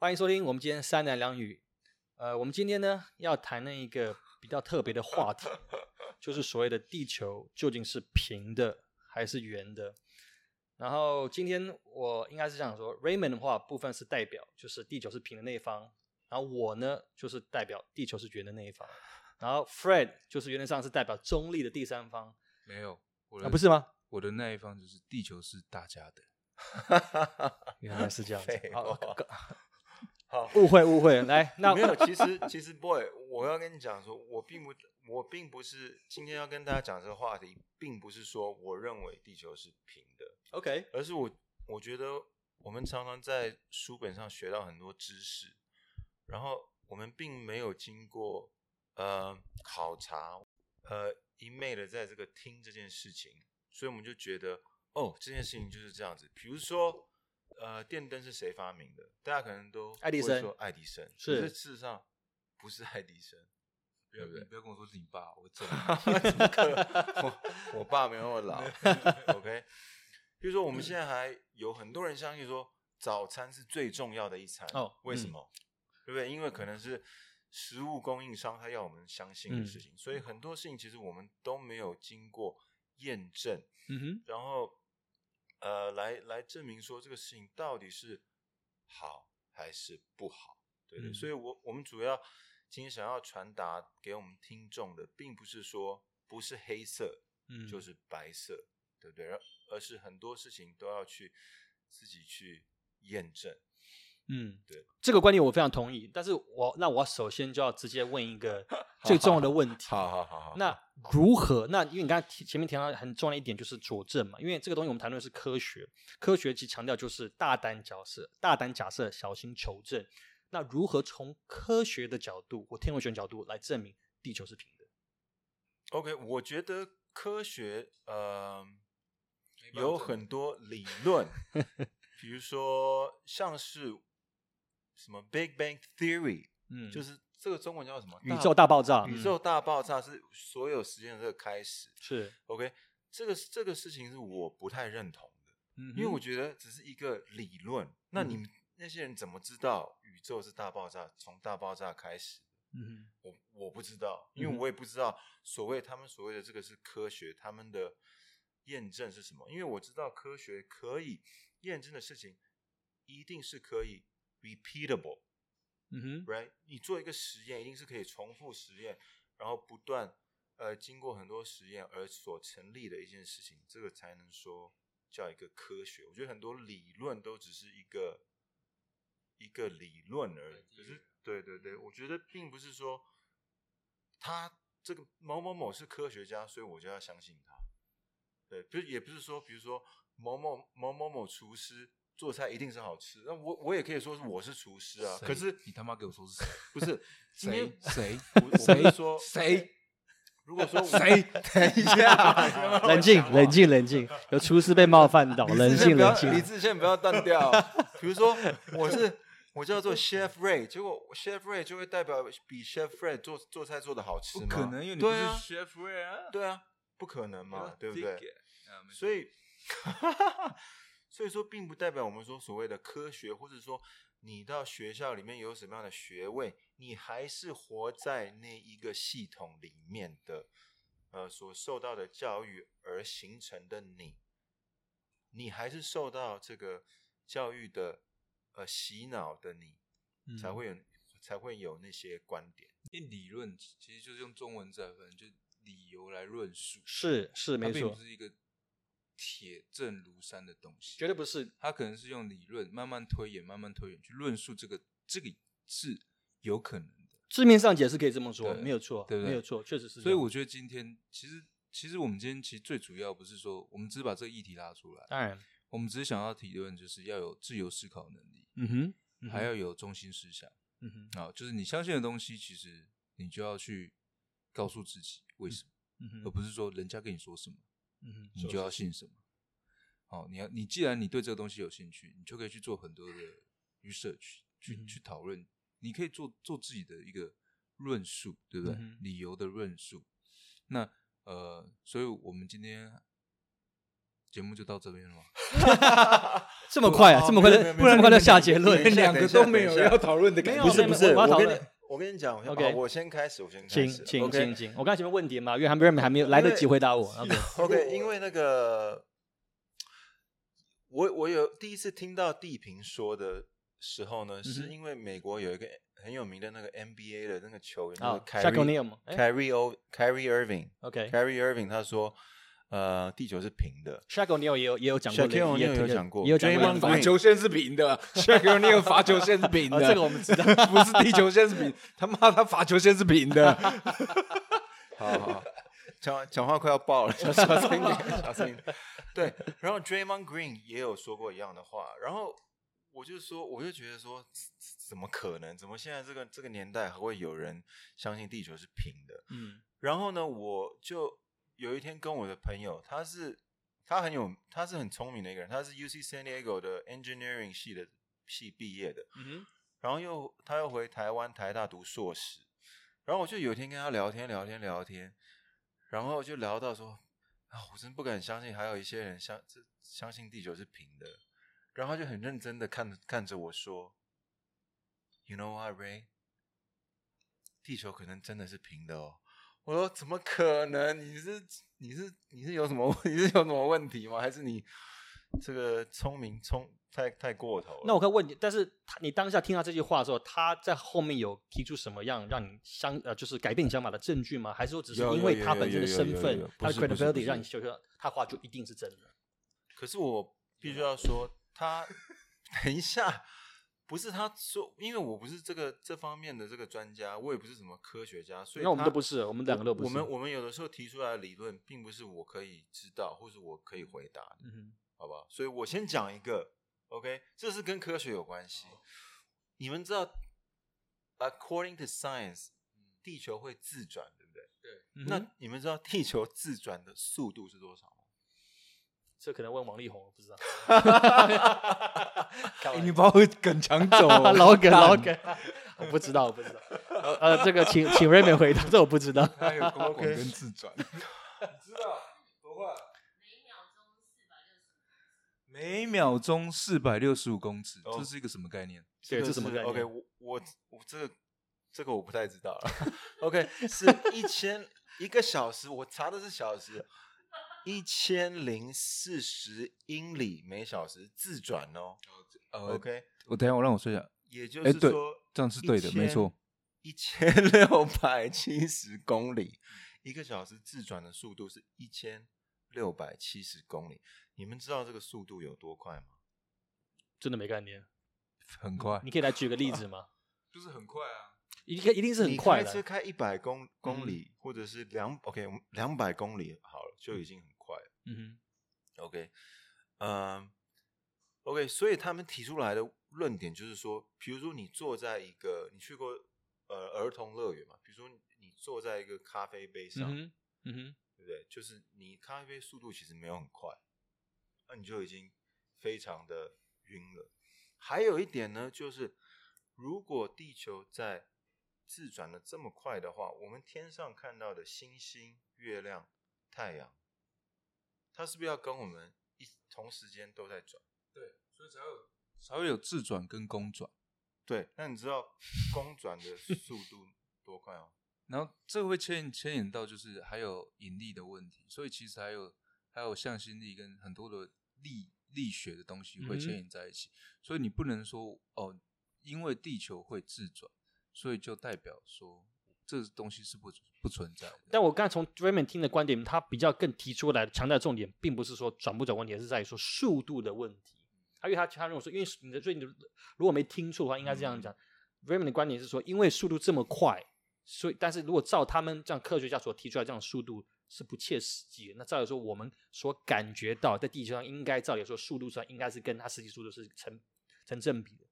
欢迎收听我们今天三言两语。呃，我们今天呢要谈论一个比较特别的话题，就是所谓的地球究竟是平的还是圆的。然后今天我应该是这样说，Raymond 的话部分是代表就是地球是平的那一方，然后我呢就是代表地球是圆的那一方，然后 Fred 就是原则上是代表中立的第三方。没有，我啊，不是吗？我的那一方就是地球是大家的。原来是这样子。好，误会误会。来，那没有，其实其实 boy，我要跟你讲说，我并不我并不是今天要跟大家讲这个话题，并不是说我认为地球是平的，OK，而是我我觉得我们常常在书本上学到很多知识，然后我们并没有经过呃考察，呃一昧的在这个听这件事情，所以我们就觉得哦这件事情就是这样子。比如说呃电灯是谁发明的？大家可能都爱迪生会说爱迪生，是可是事实上不是爱迪生。不要对不对你不要跟我说是你爸，我揍 怎么可能？我我爸没那么老，OK。比如说，我们现在还有很多人相信说早餐是最重要的一餐哦嗯为什么？对不对？因为可能是食物供应商他要我们相信的事嗯情，所以很多事情其实我们都没有经过验证，嗯哼，然后呃，来来证明说这个事情到底是好还是不好，对不对？嗯所以我我们主要今天想要传达给我们听众的，并不是说不是黑色，嗯，就是白色，对不对？而而是很多事情都要去自己去验证。嗯，对，这个观点我非常同意。但是我那我首先就要直接问一个 最重要的问题。好好好好，那如何？那因为你刚才前面提到很重要的一点就是佐证嘛，因为这个东西我们谈论的是科学，科学其强调就是大胆假设，大胆假设，小心求证。那如何从科学的角度或天文学角度来证明地球是平的？OK，我觉得科学呃没办法证有很多理论，比如说像是什么 Big Bang Theory，嗯，就是这个中文叫什么？宇宙大爆炸，宇宙大爆炸是所有时间的这个开始。是，OK，这个这个事情是我不太认同的，嗯因为我觉得只是一个理论。那你们那些人怎么知道宇宙是大爆炸，从大爆炸开始？嗯我我不知道，因为我也不知道所谓他们所谓的这个是科学，他们的验证是什么？因为我知道科学可以验证的事情，一定是可以 repeatable。嗯哼 right？你做一个实验，一定是可以重复实验，然后不断呃经过很多实验而所成立的一件事情，这个才能说叫一个科学。我觉得很多理论都只是一个一个理论而已，可是对对对，我觉得并不是说他这个某某某是科学家，所以我就要相信他。对，不是也不是说，比如说某某某某某厨师做菜一定是好吃，那我我也可以说是我是厨师啊。可是你他妈给我说是谁？不是谁谁我我不谁是说谁？如果说我谁？等一下，冷静，冷静，冷静，有厨师被冒犯到，冷静，冷静。理智线不要断掉。比如说我是我叫做 Chef Ray，结果 Chef Ray 就会代表比 Chef Ray 做做菜做的好吃吗？不可能，因为你不是对啊，Chef Ray 啊，对啊，不可能嘛，对不对所以，所以说，并不代表我们说所谓的科学，或者说你到学校里面有什么样的学位，你还是活在那一个系统里面的，呃，所受到的教育而形成的你，你还是受到这个教育的呃洗脑的你，嗯。才会有才会有那些观点。因为理论其实就是用中文再分，就理由来论述，是是没错它并不，是一个铁证如山的东西，绝对不是。他可能是用理论慢慢推演、慢慢推演去论述这个这个是有可能的。字面上解释可以这么说，没有错，对不对没有错，确实是。所以我觉得今天其实其实我们今天其实最主要不是说我们只是把这个议题拉出来，当然，我们只是想要提问就是要有自由思考能力，嗯哼，嗯哼还要有中心思想嗯哼，啊，就是你相信的东西，其实你就要去告诉自己为什么，嗯哼，而不是说人家跟你说什么嗯，你就要信什么。好，你要你既然你对这个东西有兴趣，你就可以去做很多的 research，去、去讨论，你可以做做自己的一个论述，对不对？嗯理由的论述。那呃，所以我们今天节目就到这边了吗？这么快啊，哦这么快就没有没有没有这么快就下结论两个都没有要讨论的感觉。不是不是，我要讨论我跟你我跟你讲我 OK 好我先开始，我先开请始。请 OK 请请，我刚才前面问题嘛，因为还没还没有来得及回答我。OK，OK，因为那个我我有第一次听到地平说的时候呢，是因为美国有一个很有名的那个 NBA 的那个球员，啊就是 Shaq Kyrie O'Neal 吗哎。Kyrie O Kyrie Irving OK，Kyrie Irving 他说，呃，地球是平的。Shaq O'Neal 也有也有讲过类，O'Neal 也有讲过也有讲过罚球线是平的 s h a q u i l O'Neal 罚球线是平的，哦这个我们知道 不是地球线是平，他妈他罚球线是平的。好好好，讲讲话快要爆了，小 小声一点，小声一点。对，然后 Draymond Green 也有说过一样的话，然后我就说，我就觉得说，怎怎么可能？怎么现在这个这个年代还会有人相信地球是平的？嗯然后呢，我就有一天跟我的朋友，他是他很有，他是很聪明的一个人，他是 UC San Diego 的 Engineering 系的系毕业的，嗯然后又他又回台湾台大读硕士，然后我就有一天跟他聊天聊天聊天，然后就聊到说啊，我真不敢相信还有一些人相这相信地球是平的，然后他就很认真的看看着我说，You know what, Ray？地球可能真的是平的哦。我说怎么可能？你是你是你是有什么 你是有什么问题吗？还是你这个聪明聪太太过头了？那我可以问你，但是他你当下听到这句话的时候，他在后面有提出什么样让你相呃，就是改变你想法的证据吗？还是说只是因为他本身的身份，他的 credibility 让你觉得他话就一定是真的？可是我必须要说，他 等一下，不是他说，因为我不是这个这方面的这个专家，我也不是什么科学家，所以那我们他都不是，我们两个都不是。我们我们有的时候提出来的理论，并不是我可以知道，或是我可以回答的，嗯哼好不好？所以我先讲一个，OK，这是跟科学有关系。你们知道，according to science，地球会自转，对不对？对那你们知道地球自转的速度是多少吗？这可能问王力宏，我不知道。欸你把我梗抢走 了，老梗老梗，我不知道，我不知道。呃呃，这个请请 Raymond 回答，这我不知道。他有 公滚跟自转，你知道不会？每秒钟四百六十五公尺，哦这是一个什么概念？对，个这什么概念？OK，我我我这个这个我不太知道了。OK，是一千一个小时，我查的是小时，一千零四十英里每小时自转哦。呃 OK，我等一下我让我说一下，也就哎对是说这样是对的，没错。一千六百七十公里，一个小时自转的速度是一千六百七十公里。你们知道这个速度有多快吗？真的没概念。很快你，可以来举个例子吗？就是很快啊。一定一定是很你快的。开车开一百公嗯公里，或者是两 OK，我们两百公里好了，就已经很快了。嗯 OK，嗯、OK，所以他们提出来的论点就是说，比如说你坐在一个，你去过呃儿童乐园嘛？比如说你坐在一个咖啡杯，上，嗯哼，嗯哼，对不对？就是你咖啡杯速度其实没有很快，那你就已经非常的晕了。还有一点呢，就是如果地球在自转的这么快的话，我们天上看到的星星、月亮、太阳，它是不是要跟我们一同时间都在转？对，所以才有才会有自转跟公转。对，那你知道 公转的速度多快哦？然后这个会牵牵引到就是还有引力的问题，所以其实还有还有向心力跟很多的力力学的东西会牵引在一起，所以你不能说哦，因为地球会自转，所以就代表说这东西是不不存在的。但我刚才从 Raymond 听的观点，他比较更提出来强调的重点，并不是说转不转问题，而是在于说速度的问题。他因为他他认为说，因为你的最近的如果没听错的话，应该是这样讲。Raymond 的观点是说，因为速度这么快，所以但是如果照他们这样科学家所提出来这样的速度是不切实际的，那照理说我们所感觉到在地球上应该照理说速度上应该是跟它实际速度是成成正比的。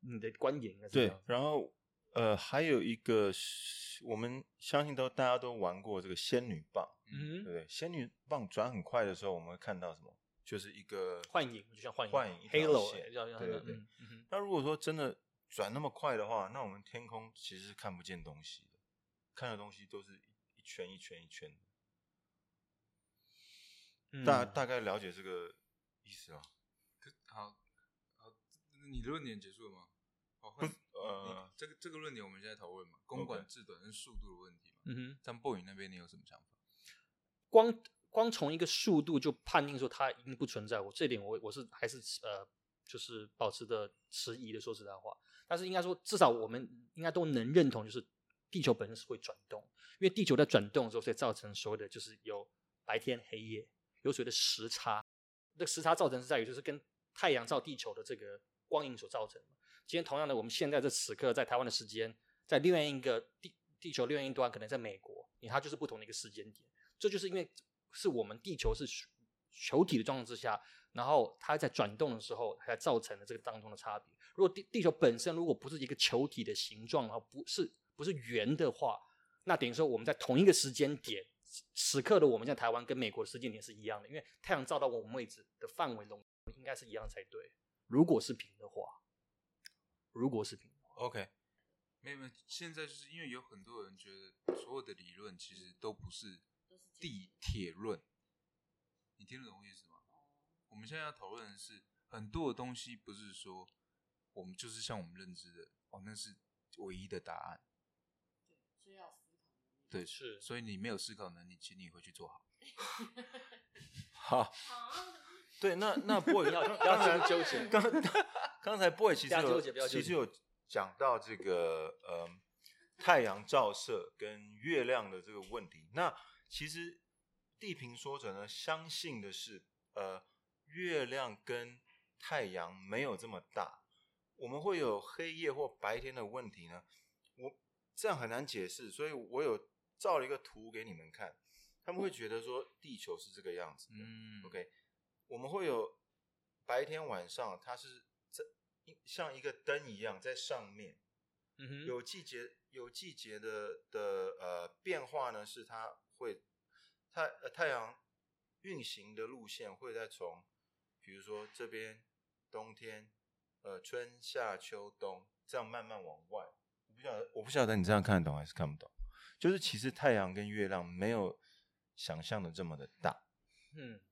你的观点应该是这对，。然后呃，还有一个是我们相信都大家都玩过这个仙女棒，嗯，对不对？仙女棒转很快的时候，我们会看到什么？就是一个幻影就像幻影幻影一条，Halo 线要要对对对。嗯嗯那如果说真的转那么快的话，那我们天空其实是看不见东西的，看的东西都是一圈一圈一圈的。大嗯大概了解这个意思啊。可好，好，你的论点结束了吗？好，换呃这个这个论点我们现在讨论嘛，公管制短跟速度的问题嘛。嗯哼，像 boy 那边你有什么想法？光光从一个速度就判定说它一定不存在，我这点我我是还是呃，就是保持的迟疑的，说实在话。但是应该说，至少我们应该都能认同，就是地球本身是会转动，因为地球在转动的时候，所以造成所谓的就是有白天黑夜，有所谓的时差。这个时差造成是在于就是跟太阳照地球的这个光影所造成的。今天同样的，我们现在这此刻在台湾的时间，在另外一个地地球另外一端，可能在美国，你它就是不同的一个时间点。这就是因为是我们地球是球体的状况之下，然后它在转动的时候，才造成了这个当中的差别。如果地地球本身如果不是一个球体的形状，然后不是不是圆的话，那等于说我们在同一个时间点，此刻的我们在台湾跟美国的时间点是一样的，因为太阳照到我们位置的范围中应该是一样才对。如果是平的话，如果是平的话，OK，没有没有，现在就是因为有很多人觉得所有的理论其实都不是地铁论，你听得懂我意思吗？我们现在要讨论的是很多的东西，不是说我们就是像我们认知的哦，那是唯一的答案。所以要思考能力。对，是所以你没有思考能力，请你回去做好。好，好，对，那那 boy 不 要要纠结刚刚才 boy 其实有其实有讲到这个呃太阳照射跟月亮的这个问题。那其实地平说者呢，相信的是呃月亮跟太阳没有这么大，我们会有黑夜或白天的问题呢。我这样很难解释，所以我有照了一个图给你们看，他们会觉得说地球是这个样子的。嗯 OK，我们会有白天晚上，它是在像一个灯一样在上面，嗯哼，有季节有季节的的呃变化呢，是它会太呃太阳运行的路线会在从比如说这边冬天呃春夏秋冬这样慢慢往外。我不晓得我不晓得你这样看得懂还是看不懂，就是其实太阳跟月亮没有想象的这么的大。嗯，对，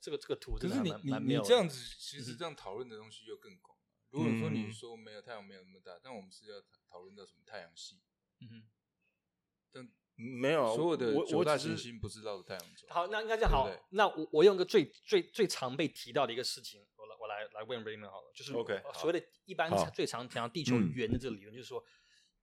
这个这个图可真的还蛮是你你蛮妙的你这样子，其实这样讨论的东西又更广了。如果说你嗯说没有太阳没有那么大，但我们是要讨讨论到什么太阳系，嗯哼。但没有，所有的我九大行星不是绕着太阳走。好，那应该这样好。对不对那我我用一个最最最常被提到的一个事情，我来我来来问 Raymond 好了，就是 OK，所谓的一般好最常提到地球嗯圆的这个理论，就是说，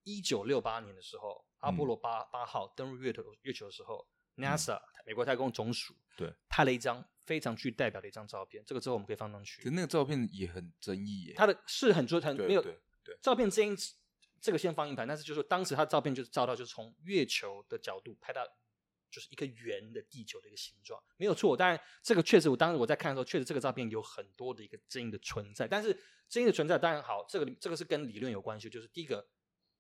一九六八年的时候，阿波罗八八号登陆月球月球的时候，NASA 美国太空总署对拍了一张非常具代表的一张照片，这个之后我们可以放上去可去。那个照片也很争议耶。他的是很多很没有对对对照片这一这个先放一盘，但是就是说当时他照片就是照到就是从月球的角度拍到就是一个圆的地球的一个形状，没有错。当然这个确实我当时我在看的时候，确实这个照片有很多的一个争议的存在，但是争议的存在当然好，这个这个是跟理论有关系，就是第一个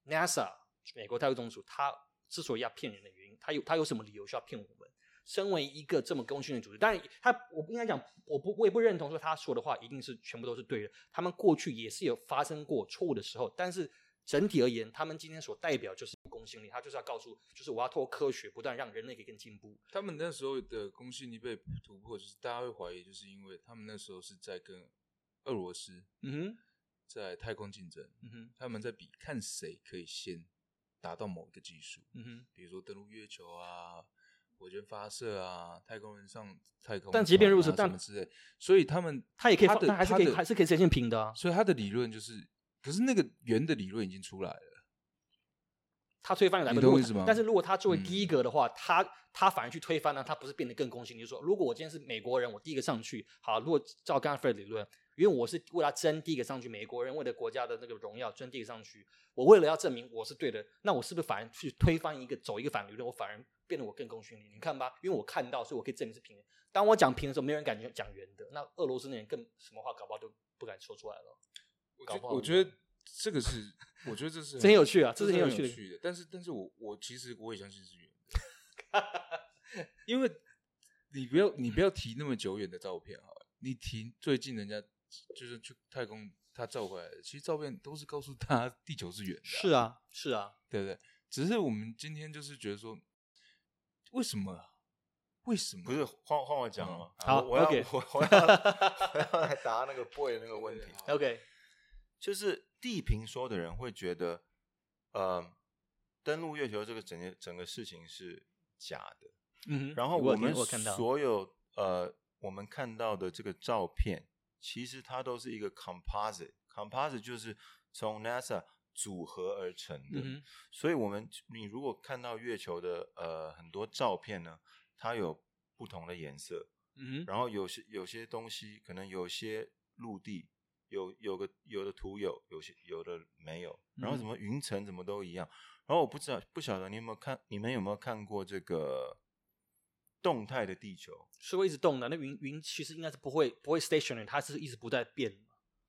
NASA 美国太空总署它之所以要骗人的原因，它有它有什么理由需要骗我们？身为一个这么公信的组织，当然他我不应该讲，我不我也不认同说他说的话一定是全部都是对的。他们过去也是有发生过错误的时候，但是整体而言，他们今天所代表就是公信力，他就是要告诉，就是我要透过科学不断让人类可以更进步。他们那时候的公信力被突破，就是大家会怀疑，就是因为他们那时候是在跟俄罗斯嗯哼，在太空竞争，嗯哼，他们在比看谁可以先达到某一个技术，嗯哼。比如说登陆月球啊、火箭发射啊、太空人上太空啊、但即便如此什但么之类，所以他们他也可以放，他的他还是可以还是可以呈现平的啊。所以他的理论就是，可是那个圆的理论已经出来了，他推翻了来不及你懂我意思吗但是如果他作为嗯第一个的话，他他反而去推翻呢，他不是变得更公信力？就是说，如果我今天是美国人，我第一个上去，好，如果照刚刚 Fred 理论，因为我是为了争第一个上去，美国人为了国家的那个荣耀争第一个上去，我为了要证明我是对的，那我是不是反而去推翻一个走一个反理论，我反而变得我更公信力？你看吧，因为我看到，所以我可以证明是平的。当我讲平的时候，没有人敢讲圆的，那俄罗斯那人更什么话搞不好都不敢说出来了。我搞不好觉我觉得这个是，我觉得这是 这很有趣啊这这是很有趣的很趣的。但是，但是我我其实我也相信是圆的，因为你不要你不要提那么久远的照片好了，你提最近人家就是去太空他照回来的，其实照片都是告诉他地球是圆的啊、是啊，是啊，对不对？只是我们今天就是觉得说，为什么啊为什么？不是换换我讲了吗？嗯好我我要我我要我要来答那个 boy 的那个问题。OK，就是地平说的人会觉得，呃，登陆月球这个整个整个事情是假的。嗯哼，然后我有们所有呃我们看到的这个照片，其实它都是一个 composite，composite 就是从 NASA 组合而成的。嗯，所以我们你如果看到月球的呃很多照片呢，它有不同的颜色，嗯，然后有些有些东西可能有些陆地有有个有的图有，有些有的没有，然后嗯什么云层怎么都一样。然后我不知道不晓得你有没有看，你们有没有看过这个动态的地球？是会一直动的。那云云其实应该是不会不会 stationary，它是一直不在变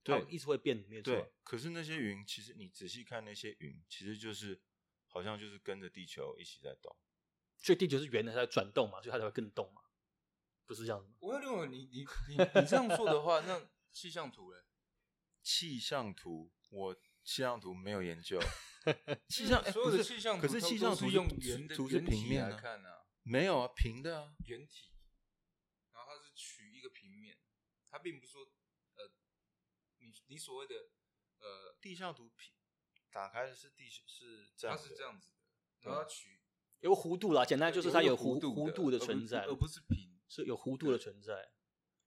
它对一直会变，没错。对，可是那些云，其实你仔细看那些云，其实就是好像就是跟着地球一起在动。所以地球是圆的，它在转动嘛，所以它才会更动嘛，不是这样子吗？我要另外，你 你你你这样说的话，那 气象图嘞？气象图，我气象图没有研究。气象、哎所有的气象图可是都气象图是用圆的圆体平面啊，来看啊，没有啊，平的啊。圆体，然后它是取一个平面，它并不是说呃，你你所谓的呃，地象图平打开的是地是这样的，它是这样子的，然后它取有弧度啦，简单就是它有有弧度弧度的而不是存在，而不是平。是有弧度的存在。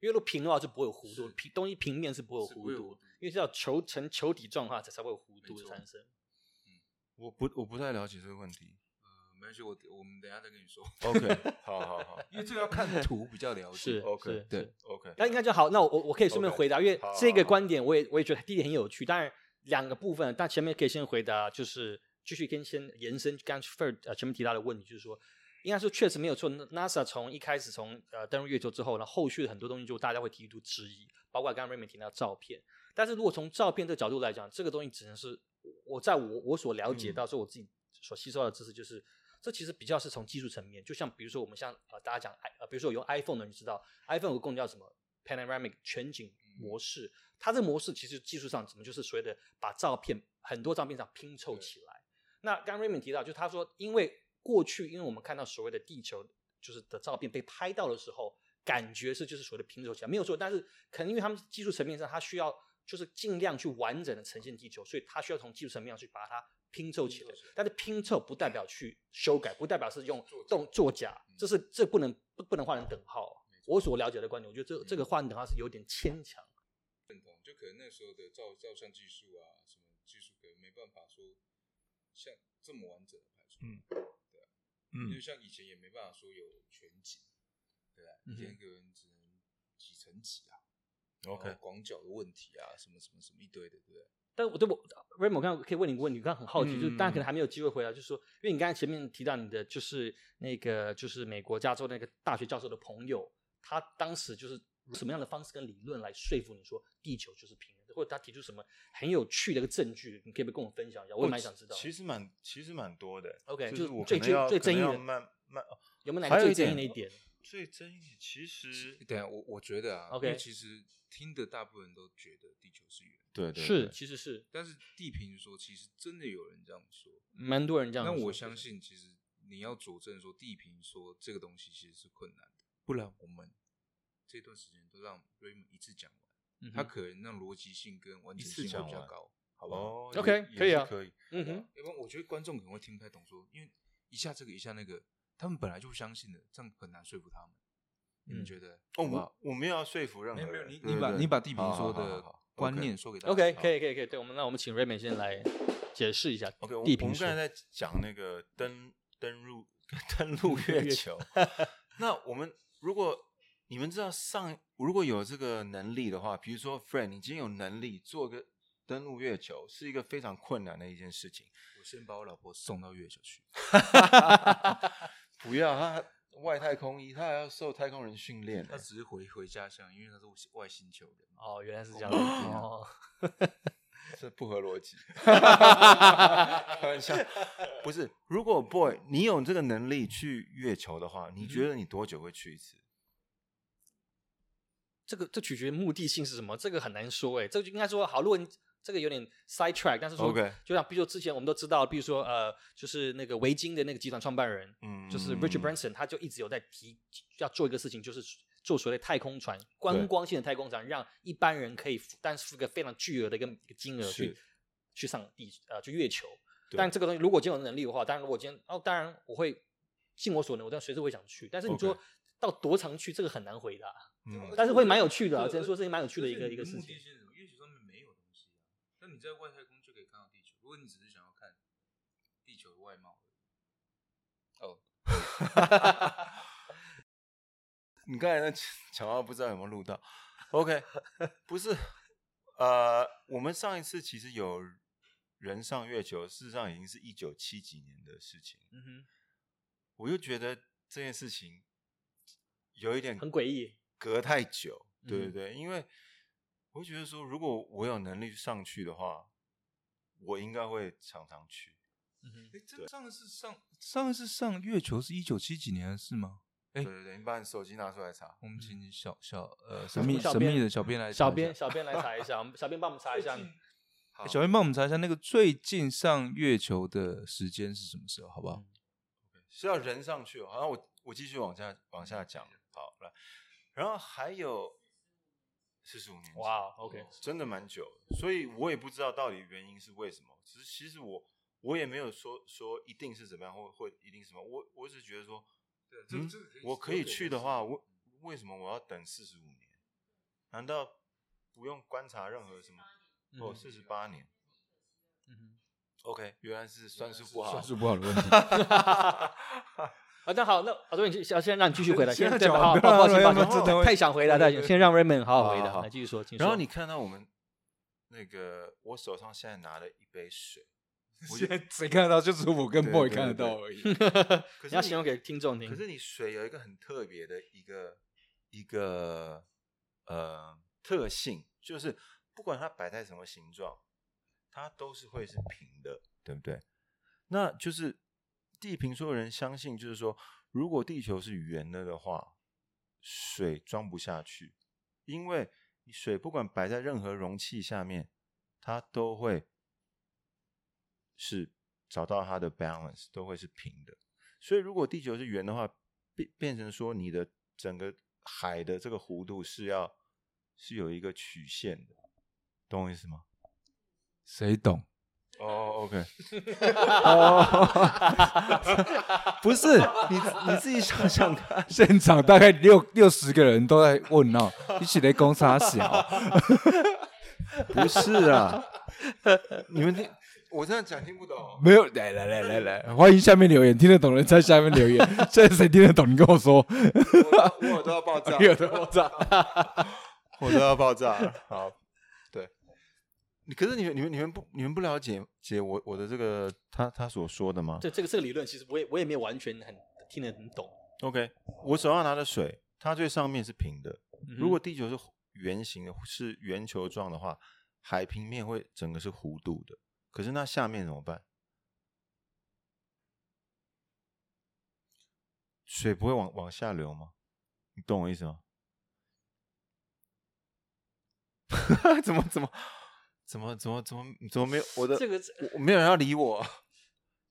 因为如果平的话就不会有弧度是，平东西平面是不会有弧度是不会有弧度，因为是要球成球体状的话才才会有弧度没错的产生。我不我不太了解这个问题。呃，没关系，我我们等一下再跟你说，OK，好好好因为这个要看图比较了解。是 OK，是对是，OK，那应该就好。那我我我可以顺便回答，因为这个观点我也我也觉得第一点很有趣。当然两个部分，但前面可以先回答，就是继续跟先延伸刚刚 Ferd 呃前面提到的问题，就是说，应该说确实没有错。NASA 从一开始从呃登陆月球之后呢，后续的很多东西就大家会提出质疑，包括刚刚 Raymond 提到照片。但是如果从照片这个角度来讲，这个东西只能是我在我我所了解到，说我自己所吸收到的知识，就是这其实比较是从技术层面，就像比如说我们像呃大家讲 i 呃，比如说有用 iPhone 的，你知道 iPhone 有个功能叫什么 Panoramic 全景模式，它这个模式其实技术上怎么就是所谓的把照片很多照片上拼凑起来。那刚刚 Raymond 提到，就他说，因为过去因为我们看到所谓的地球就是的照片被拍到的时候，感觉是就是所谓的拼凑起来，没有错。但是可能因为他们技术层面上，它需要就是尽量去完整的呈现地球，所以它需要从技术层面上去把它拼凑起来。但是拼凑不代表去修改，不代表是用动作假，这是这不能不不能画成等号。我所了解的观点，我觉得这这个画成等号是有点牵强。认同，就可能那时候的照照相技术啊，什么技术可能没办法说像这么完整的拍出来，嗯。对啊，嗯，像以前也没办法说有全景，对啊，以前可能只能几层几啊 OK 广角的问题啊，什么什么什么一堆的，对不对？但我对我 Raymond，我刚刚可以问你一个问题，我刚刚很好奇，就是嗯大家可能还没有机会回答，就是说，因为你刚才前面提到你的就是那个就是美国加州那个大学教授的朋友，他当时就是什么样的方式跟理论来说服你说地球就是平的，或者他提出什么很有趣的一个证据，你可以不跟我分享一下？我也蛮想知道。哦其实蛮其实蛮多的。OK，就就是我最最最可能要争议的慢慢哦有没有哪个最争议的一点？最争议其实等一下我我觉得啊 OK 因为其实听的大部分人都觉得地球是圆的，对对是，其实是但是地平说其实真的有人这样说，蛮多人这样说。那我相信，其实你要佐证说地平说这个东西其实是困难的，不然我们这段时间都让 Raymond 一次讲完，嗯哼他可能让逻辑性跟完整性比较高，好不好？哦 OK，也可以啊也是可以。嗯哼，要不然我觉得观众可能会听不太懂说，因为一下这个一下那个，他们本来就不相信的，这样很难说服他们。你觉得？我我没有要说服任何人，没有，你你把你把地平好说的观念说给大家 OK，可以可以可以，对我们那我们请 Raymond 先来解释一下 OK，我地平说我们刚才在讲那个登登入登陆月球，那我们如果你们知道上如果有这个能力的话，比如说 Friend，你今天有能力做个登陆月球，是一个非常困难的一件事情。我先把我老婆送到月球去。不要他外太空衣，他还要受太空人训练呢他。只是回回家乡，因为他是外星球人。哦，原来是这样哦。这不合逻辑。开玩笑，不是。如果 boy 你有这个能力去月球的话，你觉得你多久会去一次？这个这取决于目的性是什么，这个很难说哎。这个就应该说好，如果你这个有点 side track，但是说 OK 就像比如说之前我们都知道，比如说呃，就是那个维京的那个集团创办人，嗯，就是 Richard 嗯 Branson，他就一直有在提要做一个事情，就是做所谓的太空船，观光性的太空船，让一般人可以付，但是付个非常巨额的一个一个金额去去上地呃去月球。但这个东西如果今天有能力的话，当然如果今天哦，当然我会尽我所能，我当然随时会想去。但是你说到多长去，这个很难回答。嗯但是会蛮有趣的啊，只能说是蛮有趣的一个一个事情你在外太空就可以看到地球。如果你只是想要看地球的外貌而已，哦，你刚才那讲话不知道有没有录到？OK，不是，呃，我们上一次其实有人上月球，事实上已经是一九七几年的事情。嗯哼，我就觉得这件事情有一点很诡异。隔太久，对对嗯对，因为我会觉得说，如果我有能力上去的话，我应该会常常去。嗯哼，哎，这上一次上上一次上月球是一九七几年的事吗？哎对对对，你把你手机拿出来查。我们请小小呃 神秘神秘的小编来小编小编来查一下，我们小编帮我们查一下。好欸小编帮我们查一下那个最近上月球的时间是什么时候，好不好？是要人上去哦。好，那我我继续往下往下讲。好，来，然后还有四十五年前，哇，OK，真的蛮久的，所以我也不知道到底原因是为什么。只是其实我我也没有说说一定是怎么样，或或一定什么。我我只是觉得说，对嗯，我可以去的话，我为什么我要等四十五年？难道不用观察任何什么？哦，嗯四十八年。嗯 OK，原来是算术不好算。术不好的问题。哼，啊，那好，那啊，对，你先先让你继续回答，现在先对好，讲完不抱抱歉，抱歉，真的太想回答，太想，先让 Raymond 好好回答，好好好来继续说，请说然后你看到我们那个，我手上现在拿了一杯水，我现在谁看得到？就是我跟对 boy 看得到而已。你要形容给听众听可。是你水有一个很特别的一个一个呃特性，就是不管它摆在什么形状，它都是会是平的，对不对？那就是地平说的人相信，就是说，如果地球是圆的的话，水装不下去，因为水不管摆在任何容器下面，它都会是找到它的 balance，都会是平的。所以如果地球是圆的话，变变成说你的整个海的这个弧度是要是有一个曲线的，懂我意思吗？谁懂？哦，OK，哦，不是你你自己想想看，现场大概六六十个人都在问哦，一起来攻杀小。不是啊，你们听 我这样讲听不懂，没有，来来来来来，欢迎下面留言，听得懂的人在下面留言。现在谁听得懂？你跟我说。我我耳朵要爆炸，有的爆炸。我都要爆炸了。好，可是你们你们你们不你们不了解解我我的这个他他所说的吗这这个这个理论，其实我也我也没有完全很听得很懂。？OK，我手上拿的水，它最上面是平的。嗯如果地球是圆形的，是圆球状的话，海平面会整个是弧度的。可是那下面怎么办？水不会往往下流吗？你懂我意思吗？怎么怎么怎么怎么怎么怎么没有我的这个我我没有人要理我。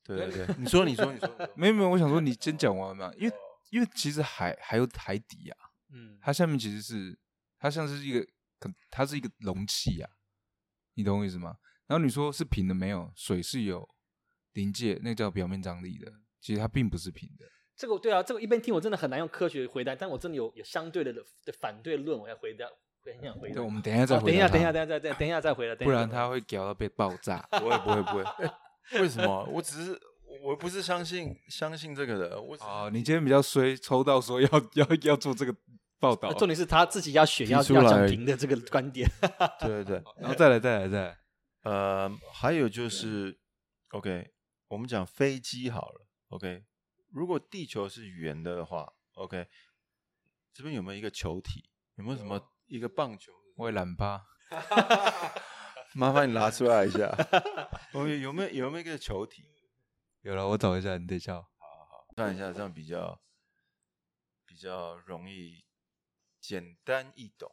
对对对，你说你说你说，没有没有，我想说你先讲完嘛，因为因为其实海还有海底啊，嗯，它下面其实是它像是一个，可它是一个容器啊，你懂我意思吗？然后你说是平的，没有，水是有临界，那个叫表面张力的，其实它并不是平的。这个对啊，这个一边听我真的很难用科学回答，但我真的有有相对的的反对论，我要回答，我很想回答。对，我们等一下再回等一下，等一下，等一下，再再等一下再回来，不然他会屌到被爆炸。不会不会不会，为什么？我只是我不是相信相信这个的，我只是哦，你今天比较衰，抽到说要要要做这个报道呃，重点是他自己要选，要要讲来平的这个观点。对对对，然后再来再来再来，呃，还有就是，OK，我们讲飞机好了，OK，如果地球是圆的话，OK，这边有没有一个球体？有没有什么一个棒球？我也懒吧。麻烦你拿出来一下。OK，有没有有没有一个球体？有了，我找一下，你等一下哦。看一下，这样比较比较容易简单易懂。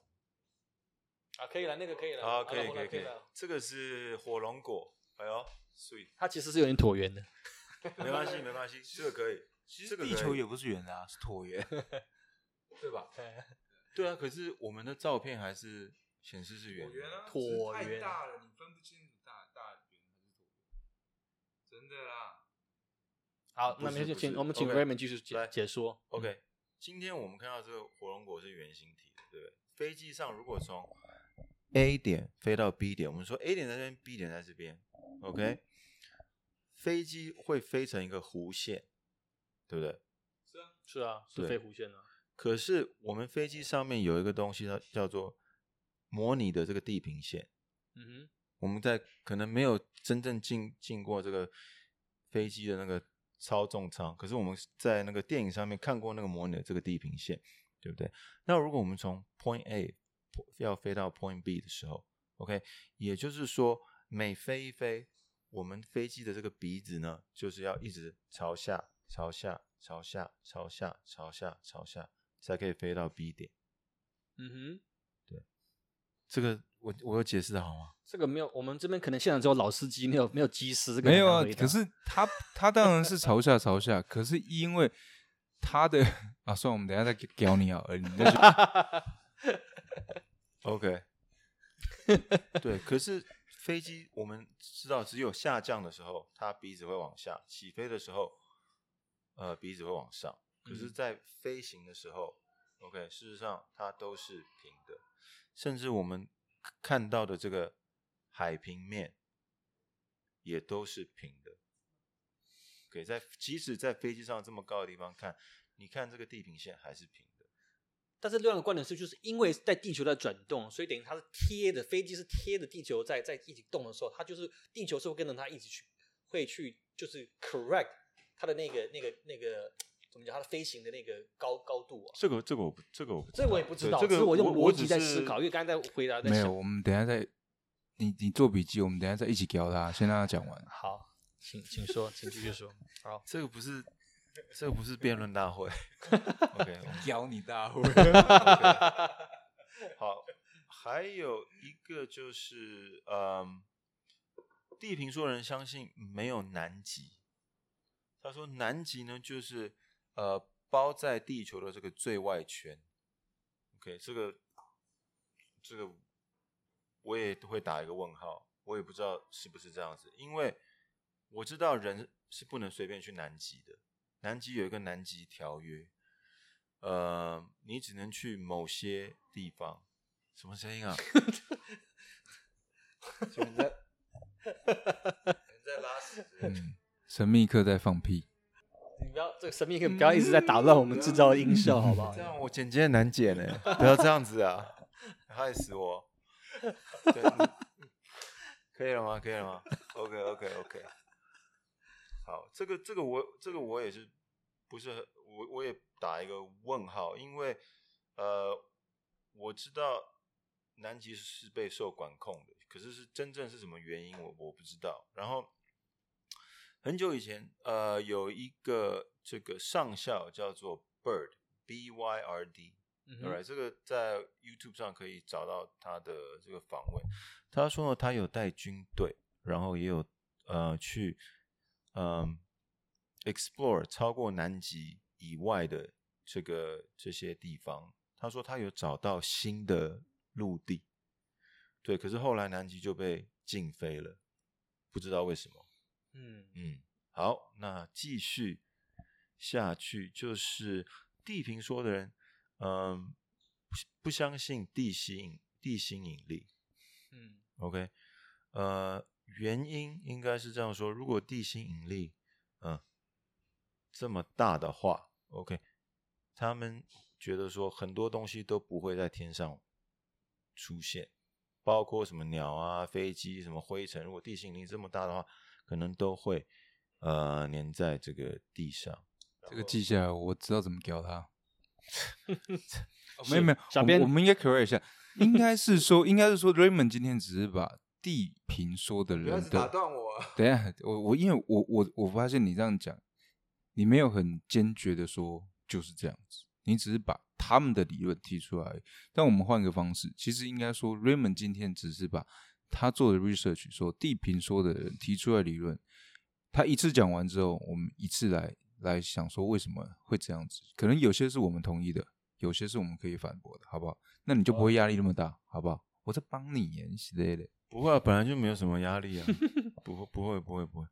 啊，可以了，那个可以了，好，可以可以可以。这个是火龙果，哎呦，sweet，它其实是有点椭圆的，没关系没关系，这个可以。其实地球也不是圆的啊，是椭圆，对吧？对啊，可是我们的照片还是显示是圆的。啊椭圆太大了，你分不清楚大大圆还是椭圆。真的啦，好，那没事，请我们请 Raymond 继续解来解说。OK，今天我们看到这个火龙果是圆形体的，对不对？飞机上如果从 A 点飞到 B 点，我们说 A 点在这边，B 点在这边，OK，飞机会飞成一个弧线，对不对？是啊，是啊，是对飞弧线啊。可是我们飞机上面有一个东西，它叫做模拟的这个地平线。嗯哼，我们在可能没有真正进进过这个飞机的那个操纵舱，可是我们在那个电影上面看过那个模拟的这个地平线，对不对？那如果我们从 Point A 要飞到 Point B 的时候，OK，也就是说每飞一飞，我们飞机的这个鼻子呢，就是要一直朝下、朝下、朝下、朝下、朝下、朝下，才可以飞到 B 点。嗯哼，对这个我我有解释的好吗？这个没有，我们这边可能现场只有老司机，没有没有机师，这个没有啊可是他他当然是朝下朝下，可是因为他的 啊，算了，我们等一下再教你啊，你再去 OK，对，可是飞机我们知道，只有下降的时候，它鼻子会往下；起飞的时候，呃，鼻子会往上。可是，嗯在飞行的时候，OK，事实上它都是平的，甚至我们看到的这个海平面也都是平的。OK，在即使在飞机上这么高的地方看，你看这个地平线还是平的。但是另外一个观点是，就是因为在地球在转动，所以等于它是贴的，飞机是贴着地球在在一起动的时候，它就是地球是会跟着它一起去，会去就是 correct 它的那个那个那个怎么讲，它的飞行的那个高高度啊。这个这个我不这个我不这我也不知道，对这个只是我用我逻辑在思考，因为刚才在回答在没有，想我们等一下再你你做笔记，我们等一下再一起教他，先让他讲完。好，请请说，请继续说。好，这个不是，这个不是辩论大会。OK，我们教你大会，好，还有一个就是，嗯，地平说人相信没有南极。他说南极呢，就是呃包在地球的这个最外圈。OK，这个这个我也会打一个问号，我也不知道是不是这样子，因为我知道人是不能随便去南极的。南极有一个南极条约，呃，你只能去某些地方。什么声音啊？有人在有人在拉屎。嗯，神秘客在放屁，你不要这个神秘感不要一直在打乱我们制造的音效，好不好这？样我剪接很难剪呢，不要这样子啊，害死我。对，可以了吗？可以了吗？OK OK OK。好，这个这个我这个我也是不是很我我也打一个问号，因为呃我知道南极是被受管控的，可是是真正是什么原因我我不知道。然后很久以前呃有一个这个上校叫做 Bird B Y R D，嗯 a 哼 right，这个在 YouTube 上可以找到他的这个访问。他说呢，他有带军队，然后也有呃去嗯、explore 超过南极以外的这个这些地方。他说他有找到新的陆地，对，可是后来南极就被禁飞了，不知道为什么。嗯嗯，好，那继续下去，就是地平说的人，嗯，不不相信地心引地心引力。嗯 OK，呃，原因应该是这样说：如果地心引力，嗯、这么大的话，OK，他们觉得说很多东西都不会在天上出现，包括什么鸟啊、飞机、什么灰尘。如果地心引力这么大的话，可能都会呃粘在这个地上。这个记下来，我知道怎么教他。哦 没有没有，小编我们应该 correct 一下，应该是说，应该是说，Raymond 今天只是把地平说的人的，断我、啊。等一下，我我因为我我我发现你这样讲，你没有很坚决的说就是这样子，你只是把他们的理论提出来。但我们换个方式，其实应该说，Raymond 今天只是把他做的 research 说地平说的人提出来理论，他一次讲完之后，我们一次来来想说为什么会这样子。可能有些是我们同意的，有些是我们可以反驳的，好不好？那你就不会压力那么大，好不好？我在帮你耶之类的。不会啊，本来就没有什么压力啊，不会不会不会不会。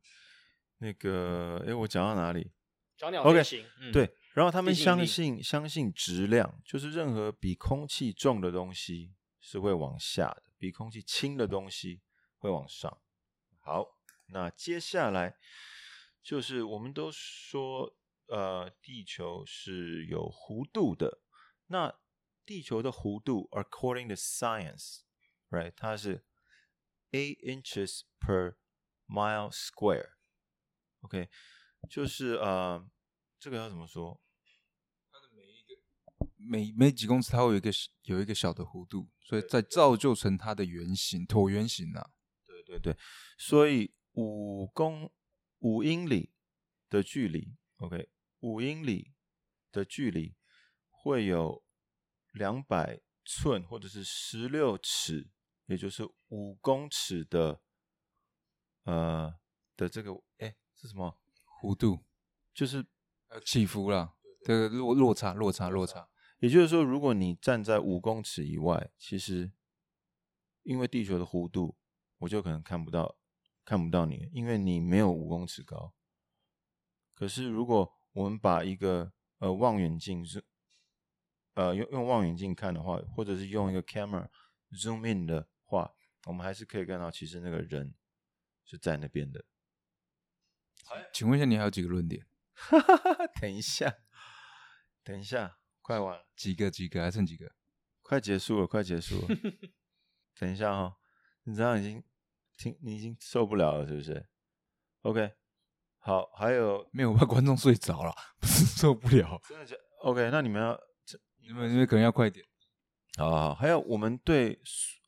那个，哎，我讲到哪里？小鸟 OK，飞行，嗯，对，然后他们相信相信质量，就是任何比空气重的东西是会往下的，比空气轻的东西会往上。好，那接下来就是我们都说，呃，地球是有弧度的。那地球的弧度，according to science，right，它是 eight inches per mile square。OK，就是呃，这个要怎么说？每每几公尺它会有一个有一个小的弧度，所以再造就成它的圆形椭圆形啊。对对对，所以五公五英里的距离，OK，五英里的距离会有两百寸或者是十六尺，也就是五公尺的呃的这个哎是什么？弧度就是呃起伏啦，这个落落差落差落差。也就是说，如果你站在五公尺以外，其实因为地球的弧度，我就可能看不到看不到你，因为你没有五公尺高。可是如果我们把一个呃望远镜是呃用用望远镜看的话，或者是用一个 camera zoom in 的话，我们还是可以看到，其实那个人是在那边的。请问一下，你还有几个论点？等一下，等一下，快完了。几个？几个？还剩几个？快结束了，快结束了。等一下哈、你这样已经听，你已经受不了了，是不是？OK，好，还有没有？我怕观众睡着了，不是受不了。真的假？OK，那你们要你们你们可能要快点。好好好，还有我们对速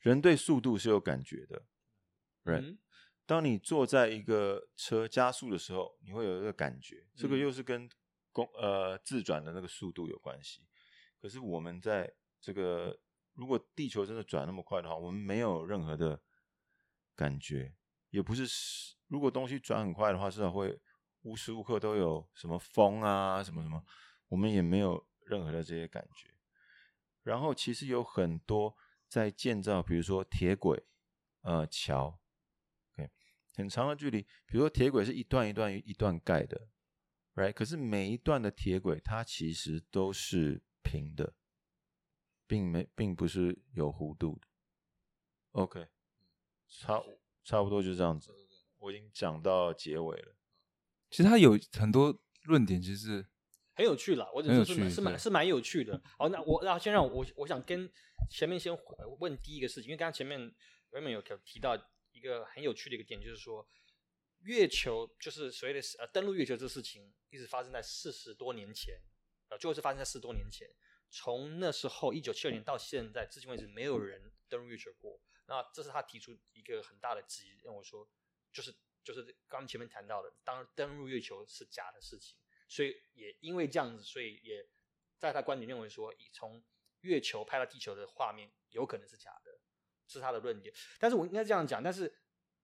人对速度是有感觉的，right？、嗯当你坐在一个车加速的时候，你会有一个感觉，这个嗯又是跟公呃自转的那个速度有关系。可是我们在这个如果地球真的转那么快的话，我们没有任何的感觉，也不是如果东西转很快的话，至少会无时无刻都有什么风啊什么什么，我们也没有任何的这些感觉。然后其实有很多在建造，比如说铁轨、呃桥，OK，很长的距离，比如说铁轨是一段一段一段盖的，right？可是每一段的铁轨它其实都是平的，并没并不是有弧度的。OK，差差不多就这样子，我已经讲到结尾了。其实它有很多论点，其实很有趣啦，我只是说是蛮是蛮是蛮有趣的。好，那我那先让我我想跟前面先呃问第一个事情，因为刚刚前面 Raymond 有有提到一个很有趣的一个点，就是说月球就是所谓的呃登陆月球这事情，一直发生在四十多年前，呃，就是发生在四十多年前。从那时候一九七二年到现在，至今为止没有人登陆月球过。那这是他提出一个很大的质疑，认为说就是就是刚前面谈到的，当登陆月球是假的事情。所以也因为这样子，所以也在他观点认为说，从月球拍到地球的画面有可能是假的，是他的论点。但是我应该这样讲，但是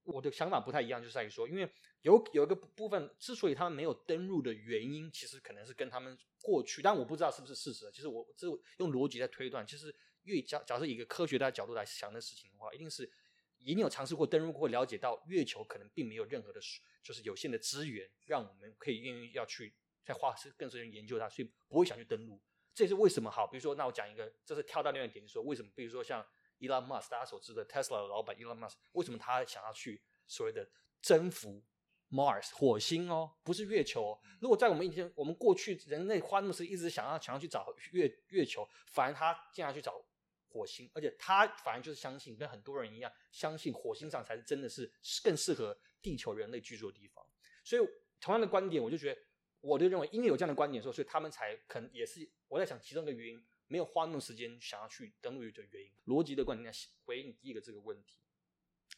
我的想法不太一样，就在于说，因为有有一个部分之所以他们没有登陆的原因，其实可能是跟他们过去，但我不知道是不是事实。其实我这用逻辑在推断，其实越假假设一个科学的角度来想的事情的话，一定是一定有尝试过登陆过，了解到月球可能并没有任何的，就是有限的资源，让我们可以愿意要去再花更深的研究它，所以不会想去登陆。这也是为什么好，比如说，那我讲一个，这是跳到另外一点，就是说为什么，比如说像 Elon Musk，大家所知的 Tesla 老板 Elon Musk，为什么他想要去所谓的征服 Mars 火星哦，不是月球、哦。如果在我们以前，我们过去人类花那么时间一直想要想要去找月月球，反而他竟然去找火星，而且他反而就是相信，跟很多人一样，相信火星上才是真的是更适合地球人类居住的地方。所以同样的观点，我就觉得，我就认为，因为有这样的观点的时候，所以他们才可能也是我在想其中一个原因，没有花那么时间想要去登陆的原因。逻辑的观点来回应第一个这个问题，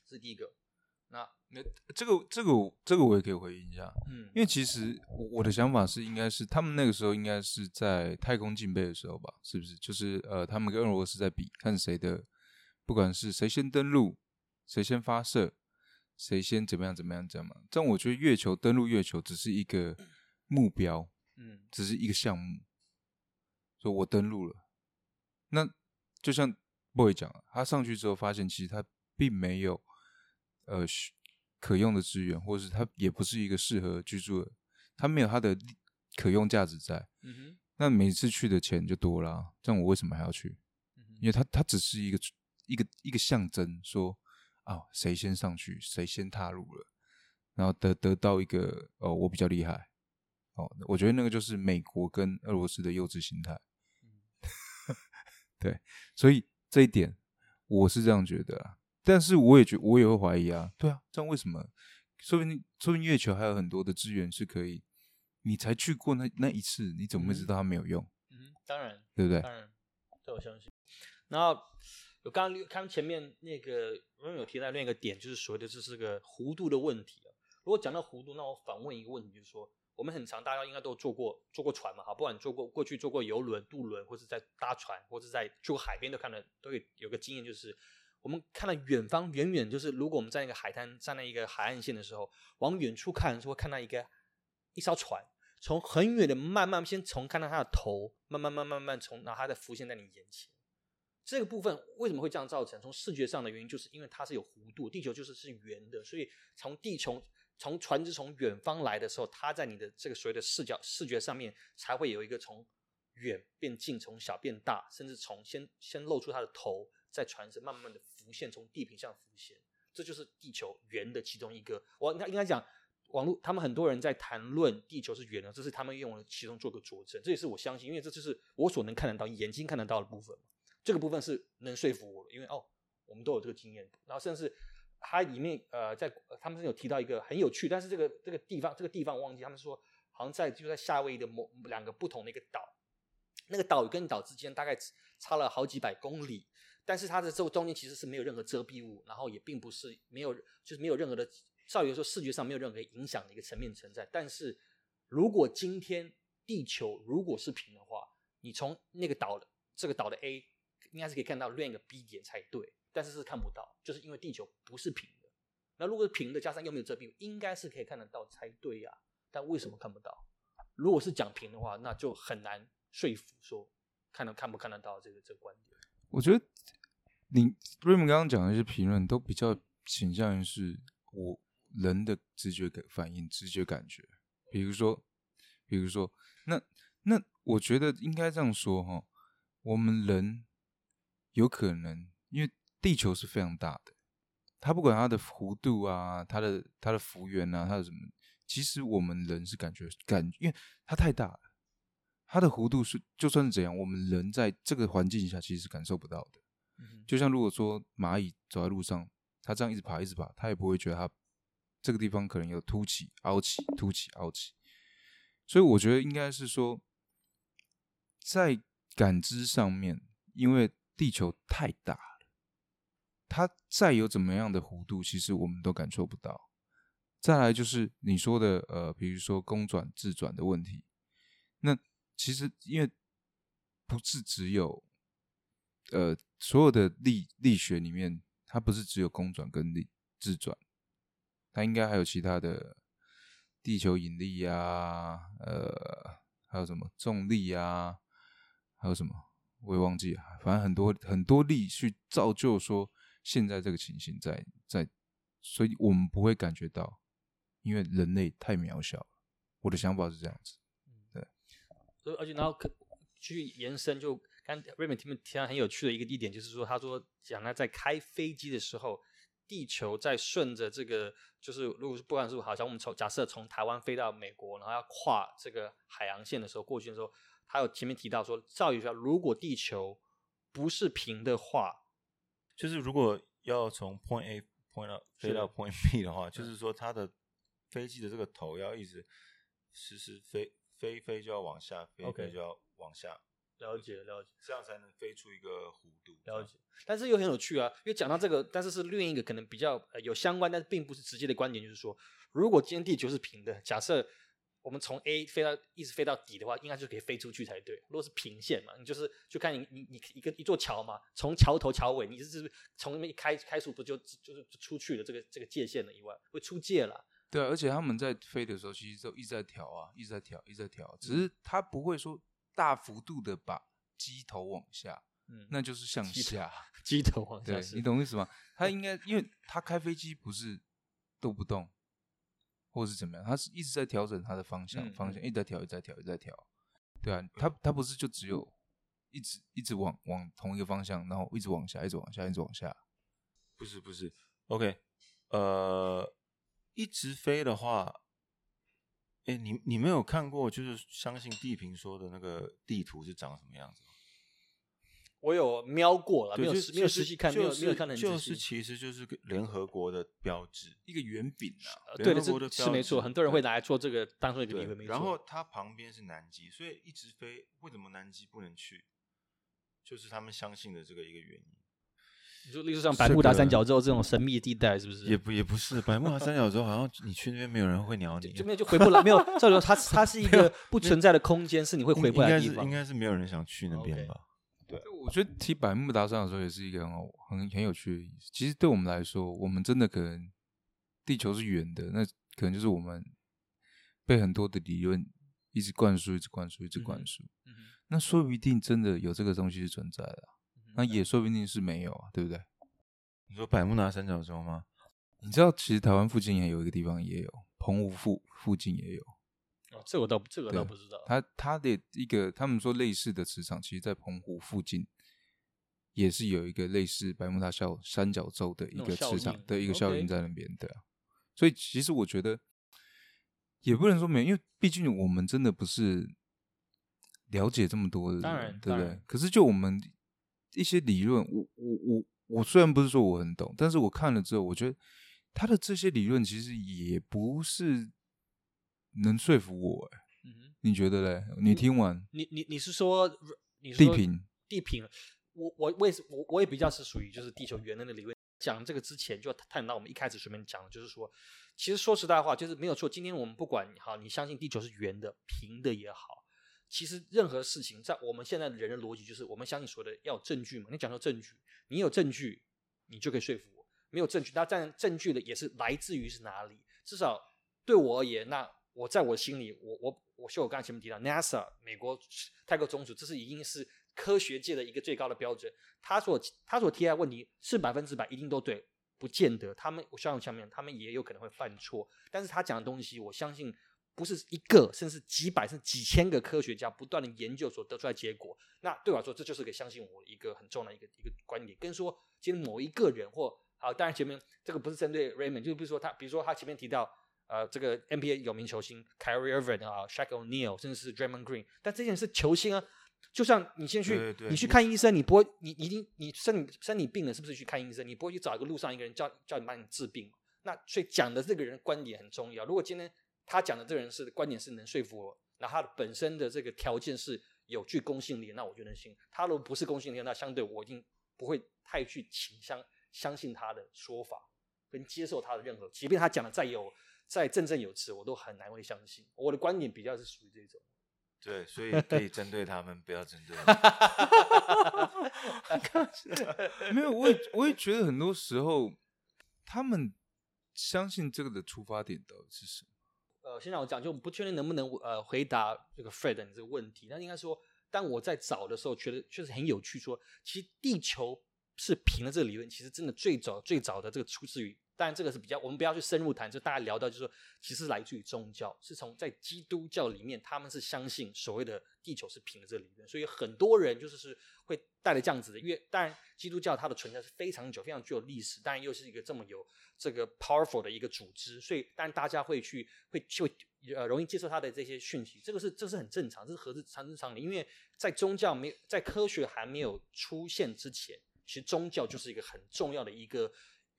这是第一个。那那这个这个这个我也可以回应一下，嗯，因为其实我我的想法是，应该是他们那个时候应该是在太空竞备的时候吧，是不是？就是呃，他们跟俄罗斯在比，看谁的，不管是谁先登陆，谁先发射，谁先怎么样怎么样这样嘛。这样我觉得月球登陆月球只是一个目标，嗯只是一个项目，说我登陆了，那就像 boy 讲，他上去之后发现，其实他并没有呃需可用的资源，或者是他也不是一个适合居住的，他没有他的可用价值在。嗯哼那每次去的钱就多啦、这样我为什么还要去？因为他他只是一个一个一个象征，说啊谁先上去，谁先踏入了，然后得得到一个哦我比较厉害，哦，我觉得那个就是美国跟俄罗斯的幼稚心态。对，所以这一点我是这样觉得啊，但是我也觉我也会怀疑啊，对啊，这样为什么？说不定说不定月球还有很多的资源是可以，你才去过那那一次，你怎么会知道它没有用？嗯，当然对不对？当然，这我相信。然后我刚刚看前面那个 a 有提到另一个点，就是所谓的这是个弧度的问题啊。如果讲到弧度，那我反问一个问题，就是说，我们很常大家应该都坐过坐过船嘛，哈，不管坐过过去坐过游轮、渡轮，或者在搭船，或者在去过海边，都看到都有有个经验，就是我们看到远方远远，就是如果我们在那个海滩站在一个海岸线的时候，往远处看的时候，会看到一个一艘船。从很远的慢慢先从看到它的头，慢慢慢慢慢从，然后它再浮现在你眼前。这个部分为什么会这样造成？从视觉上的原因，就是因为它是有弧度，地球就是是圆的，所以从地球从船只从远方来的时候，它在你的这个所谓的视角视觉上面才会有一个从远变近，从小变大，甚至从先先露出它的头，在船身慢慢的浮现，从地平上浮现。这就是地球圆的其中一个。我应该应该讲，网络他们很多人在谈论地球是圆的，这是他们用了其中做个佐证。这也是我相信，因为这就是我所能看得到、眼睛看得到的部分嘛。这个部分是能说服我的，因为哦，我们都有这个经验。然后甚至它里面呃，在他们是有提到一个很有趣，但是这个这个地方这个地方忘记，他们说好像在就在夏威夷的某两个不同的一个岛，那个岛跟岛之间大概差了好几百公里，但是它的这中间其实是没有任何遮蔽物，然后也并不是没有就是没有任何的，照理说视觉上没有任何影响的一个层面存在。但是如果今天地球如果是平的话，你从那个岛的这个岛的 A 应该是可以看到另一个 B 点才对，但是是看不到，就是因为地球不是平的。那如果是平的，加上又没有遮蔽，应该是可以看得到才对呀、但为什么看不到？如果是讲平的话，那就很难说服说看得看不看得到这个这个观点。我觉得你 r a m 刚刚讲的一些评论都比较倾向于是我人的直觉感反应、直觉感觉。比如说，比如说，那那我觉得应该这样说哈，我们人有可能因为地球是非常大的，它不管它的弧度啊、它的它的幅员啊、它的什么，其实我们人是感觉感，因为它太大了。它的弧度是，就算是怎样，我们人在这个环境下其实是感受不到的。嗯就像如果说蚂蚁走在路上，它这样一直爬一直爬，它也不会觉得它这个地方可能有凸起、凹起、凸起、凹起。所以我觉得应该是说，在感知上面，因为地球太大了，它再有怎么样的弧度，其实我们都感受不到。再来就是你说的，呃，比如说公转自转的问题，那其实因为不是只有，呃，所有的力力学里面，它不是只有公转跟力自转，它应该还有其他的地球引力呀、呃，还有什么重力呀、还有什么我也忘记了，反正很多很多力去造就说现在这个情形在在，所以我们不会感觉到，因为人类太渺小了。我的想法是这样子。对所以而且然后可去延伸，就刚 Raymond 提提到很有趣的一个地点，就是说，他说讲他在开飞机的时候，地球在顺着这个，就是如果是不管是好像我们从假设从台湾飞到美国，然后要跨这个海洋线的时候，过去的时候，他有前面提到说，照理说，如果地球不是平的话，就是如果要从 point A point 到飞到 point B 的话，就是说它的飞机的这个头要一直实时飞飞飞就要往下，飞飞就要往下，了解了解这样才能飞出一个弧度。了解。但是又很有趣啊，因为讲到这个，但是是另一个可能比较、呃、有相关，但是并不是直接的观点，就是说，如果今天地球是平的，假设我们从 A 飞到一直飞到底的话，应该就可以飞出去才对。如果是平线嘛，你就是就看你你你一个一座桥嘛，从桥头桥尾，你是是从那边一开开速不就就是就出去了这个这个界限了以外，会出界了。对啊，而且他们在飞的时候，其实都一直在调啊，一直在调，一直在调，只是他不会说大幅度的把机头往下，嗯，那就是向机头下。机头往 下对你懂我意思吗？他应该，因为他开飞机不是都不动，或是怎么样，他是一直在调整他的方向，嗯方向一直在调，一直在调，一直在调。对啊，他他不是就只有一直一直往往同一个方向，然后一直往下，一直往下，一直往下。不是不是，OK，呃，一直飞的话，哎，你你没有看过就是相信地平说的那个地图是长什么样子吗？我有瞄过了，没，有没有实际看，没有没有看得很仔细。就是其实就是个联合国的标志，一个圆饼啊，呃对的，联合国的标是是没错，很多人会拿来做这个当做一个理对论，没错。然后它旁边是南极，所以一直飞，为什么南极不能去？就是他们相信的这个一个原因。你说，例如像百慕达三角洲这种神秘的地带，是不是？也不也不是，百慕达三角洲好像你去那边没有人会鸟你，就没有就回不来，没有。照理说，它它是一个不存在的空间，是你会回不应应该来的地方。是应该是没有人想去那边 OK 吧？我觉得提百慕达三角洲也是一个很好、很很有趣的意思。其实对我们来说，我们真的可能地球是圆的，那可能就是我们被很多的理论一直灌输、一直灌输、一直灌输。嗯那说不定真的有这个东西是存在的啊、嗯那也说不定是没有啊，对不对？你说百慕达三角洲吗？你知道，其实台湾附近也有一个地方也有，澎湖附附近也有。哦，这个我倒这个倒不知道。他他的一个他们说类似的磁场，其实在澎湖附近也是有一个类似百慕大小三角洲的一个磁场应的一个效应在那边，对啊。所以其实我觉得也不能说没有，因为毕竟我们真的不是了解这么多的人，当然对不对？可是就我们一些理论，我我我我虽然不是说我很懂，但是我看了之后，我觉得他的这些理论其实也不是能说服我、欸，嗯哼，你觉得嘞？你听完你你你是说你说地平，地平？我我我也是我我也比较是属于就是地球圆的那个理论。讲这个之前就要探到我们一开始随便讲的，就是说，其实说实在话，就是没有错。今天我们不管哈，你相信地球是圆的、平的也好，其实任何事情在我们现在的人的逻辑就是，我们相信所谓的要有证据嘛。你讲究证据，你有证据，你就可以说服我；没有证据，那但证据的也是来自于是哪里？至少对我而言，那我在我心里，我我我像我刚才前面提到，NASA 美国太空总署，这是已经是科学界的一个最高的标准。他所他所提的问题是百分之百一定都对，不见得。他们我像下面，他们也有可能会犯错，但是他讲的东西，我相信不是一个，甚至几百甚至几千个科学家不断的研究所得出来结果。那对我来说，这就是个相信我一个很重要的一个一个观点，跟说今天某一个人或好，当然前面这个不是针对 Raymond，就比如说他，比如说他前面提到。呃，这个 NBA 有名球星 Kyrie Irving 啊，Shaq O'Neal，甚至是 Draymond Green，但这件事球星啊，就像你先去，对对你去看医生，你不会，你一定你身体身体病了，是不是去看医生？你不会去找一个路上一个人叫叫你帮你治病？那所以讲的这个人观点很重要。如果今天他讲的这个人是观点是能说服我，那他的本身的这个条件是有具公信力，那我就能信。他如果不是公信力，那相对我一定不会太去倾向相信他的说法，跟接受他的任何，即便他讲的再有再振振有词，我都很难会相信。我的观点比较是属于这种。对，所以可以针对他们，不要针对。没有，我也我也觉得很多时候他们相信这个的出发点到底是什么？呃，现在我讲就不确定能不能呃回答这个 Fred 你这个问题，但应该说，当我在找的时候，觉得确实很有趣说其实地球是平的这个理论，其实真的最早最早的这个出自于，当然这个是比较我们不要去深入谈，就大家聊到就是说，其实来自于宗教，是从在基督教里面，他们是相信所谓的地球是平的这个理论，所以很多人就是是会带着这样子的，因为当然基督教它的存在是非常久、非常具有历史，当然又是一个这么有这个 powerful 的一个组织，所以当然大家会去会就呃容易接受它的这些讯息，这个是这是很正常，这是合之常之常理，因为在宗教没有在科学还没有出现之前，其实宗教就是一个很重要的一个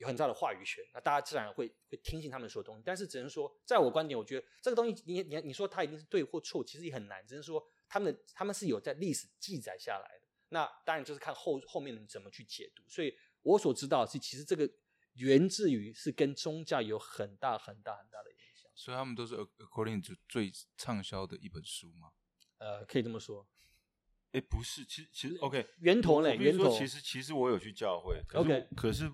有很大的话语权，那大家自然会会听信他们说的东西，但是只能说，在我观点，我觉得这个东西你你你说它一定是对或错，其实也很难，只能说他们的他们是有在历史记载下来的。那当然就是看后后面人怎么去解读。所以我所知道的是，其实这个源自于是跟宗教有很大很大很大的影响。所以他们都是 ac- according to 最畅销的一本书吗。呃，可以这么说。哎，不是，其实其实 OK，源头嘞我必须说源头其实其实我有去教会可是 OK 我可是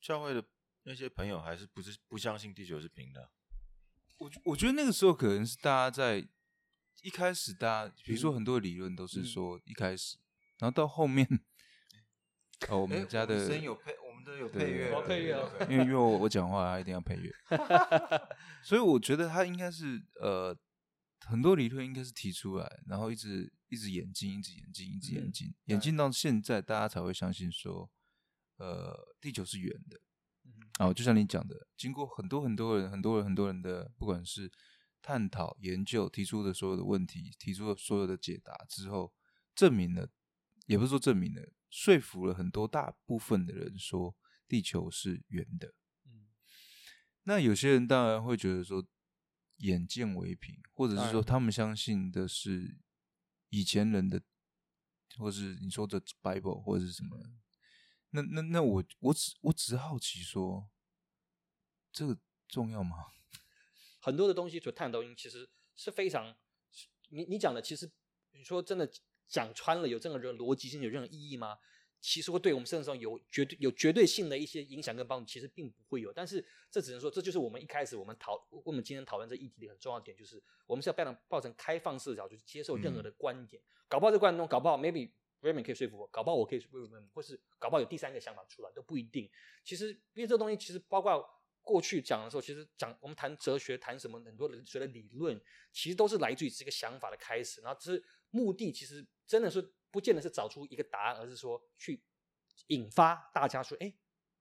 教会的那些朋友还是不是不相信地球是平的。我我觉得那个时候可能是大家在一开始，大家比如说很多理论都是说一开始，然后到后面，哦，我我们家的声音有配，我们都有配乐，哦配乐因为因为我我讲话他一定要配乐，所以我觉得他应该是呃很多理论应该是提出来，然后一直一直演进，一直演进，一直演进，演进到现在，大家才会相信说，呃，地球是圆的。哦，就像你讲的，经过很多很多人、很多人、很多人的，不管是探讨、研究、提出的所有的问题，提出的所有的解答之后，证明了，也不是说证明了，说服了很多大部分的人说地球是圆的。嗯那有些人当然会觉得说眼见为凭，或者是说他们相信的是以前人的，或是你说的 Bible 或者是什么。那那那我我只我只是好奇说，这个重要吗？很多的东西所探讨，其实是非常，你你讲的，其实你说真的讲穿了，有任何的逻辑性，有任何意义吗？其实会对我们生活上有绝对有绝对性的一些影响跟帮助，其实并不会有。但是这只能说，这就是我们一开始我们讨我们今天讨论这议题的很重要的点，就是我们是要抱成抱成开放视角，就是接受任何的观点。搞不好这观点中，搞不好 maybe Raymond 可以说服我，搞不好我可以说服 Raymond，或是搞不好有第三个想法出来都不一定。其实因为这东西其实包括过去讲的时候，其实讲我们谈哲学，谈什么很多人学的理论，其实都是来自于这个想法的开始。然后只是目的，其实真的是不见得是找出一个答案，而是说去引发大家说，哎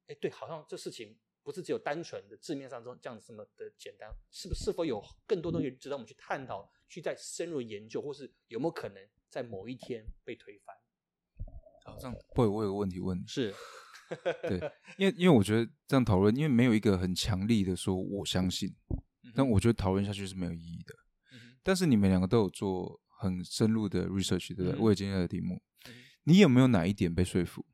哎，对，好像这事情不是只有单纯的字面上这这样子这么的简单，是不是否有更多东西值得我们去探讨，去再深入研究，或是有没有可能在某一天被推翻？好，这样不会，我有个问题问你，是，对，因为因为我觉得这样讨论，因为没有一个很强力的说我相信，但我觉得讨论下去是没有意义的。嗯但是你们两个都有做很深入的 research，对不对？嗯为了今天的题目你有没有哪一点被说服？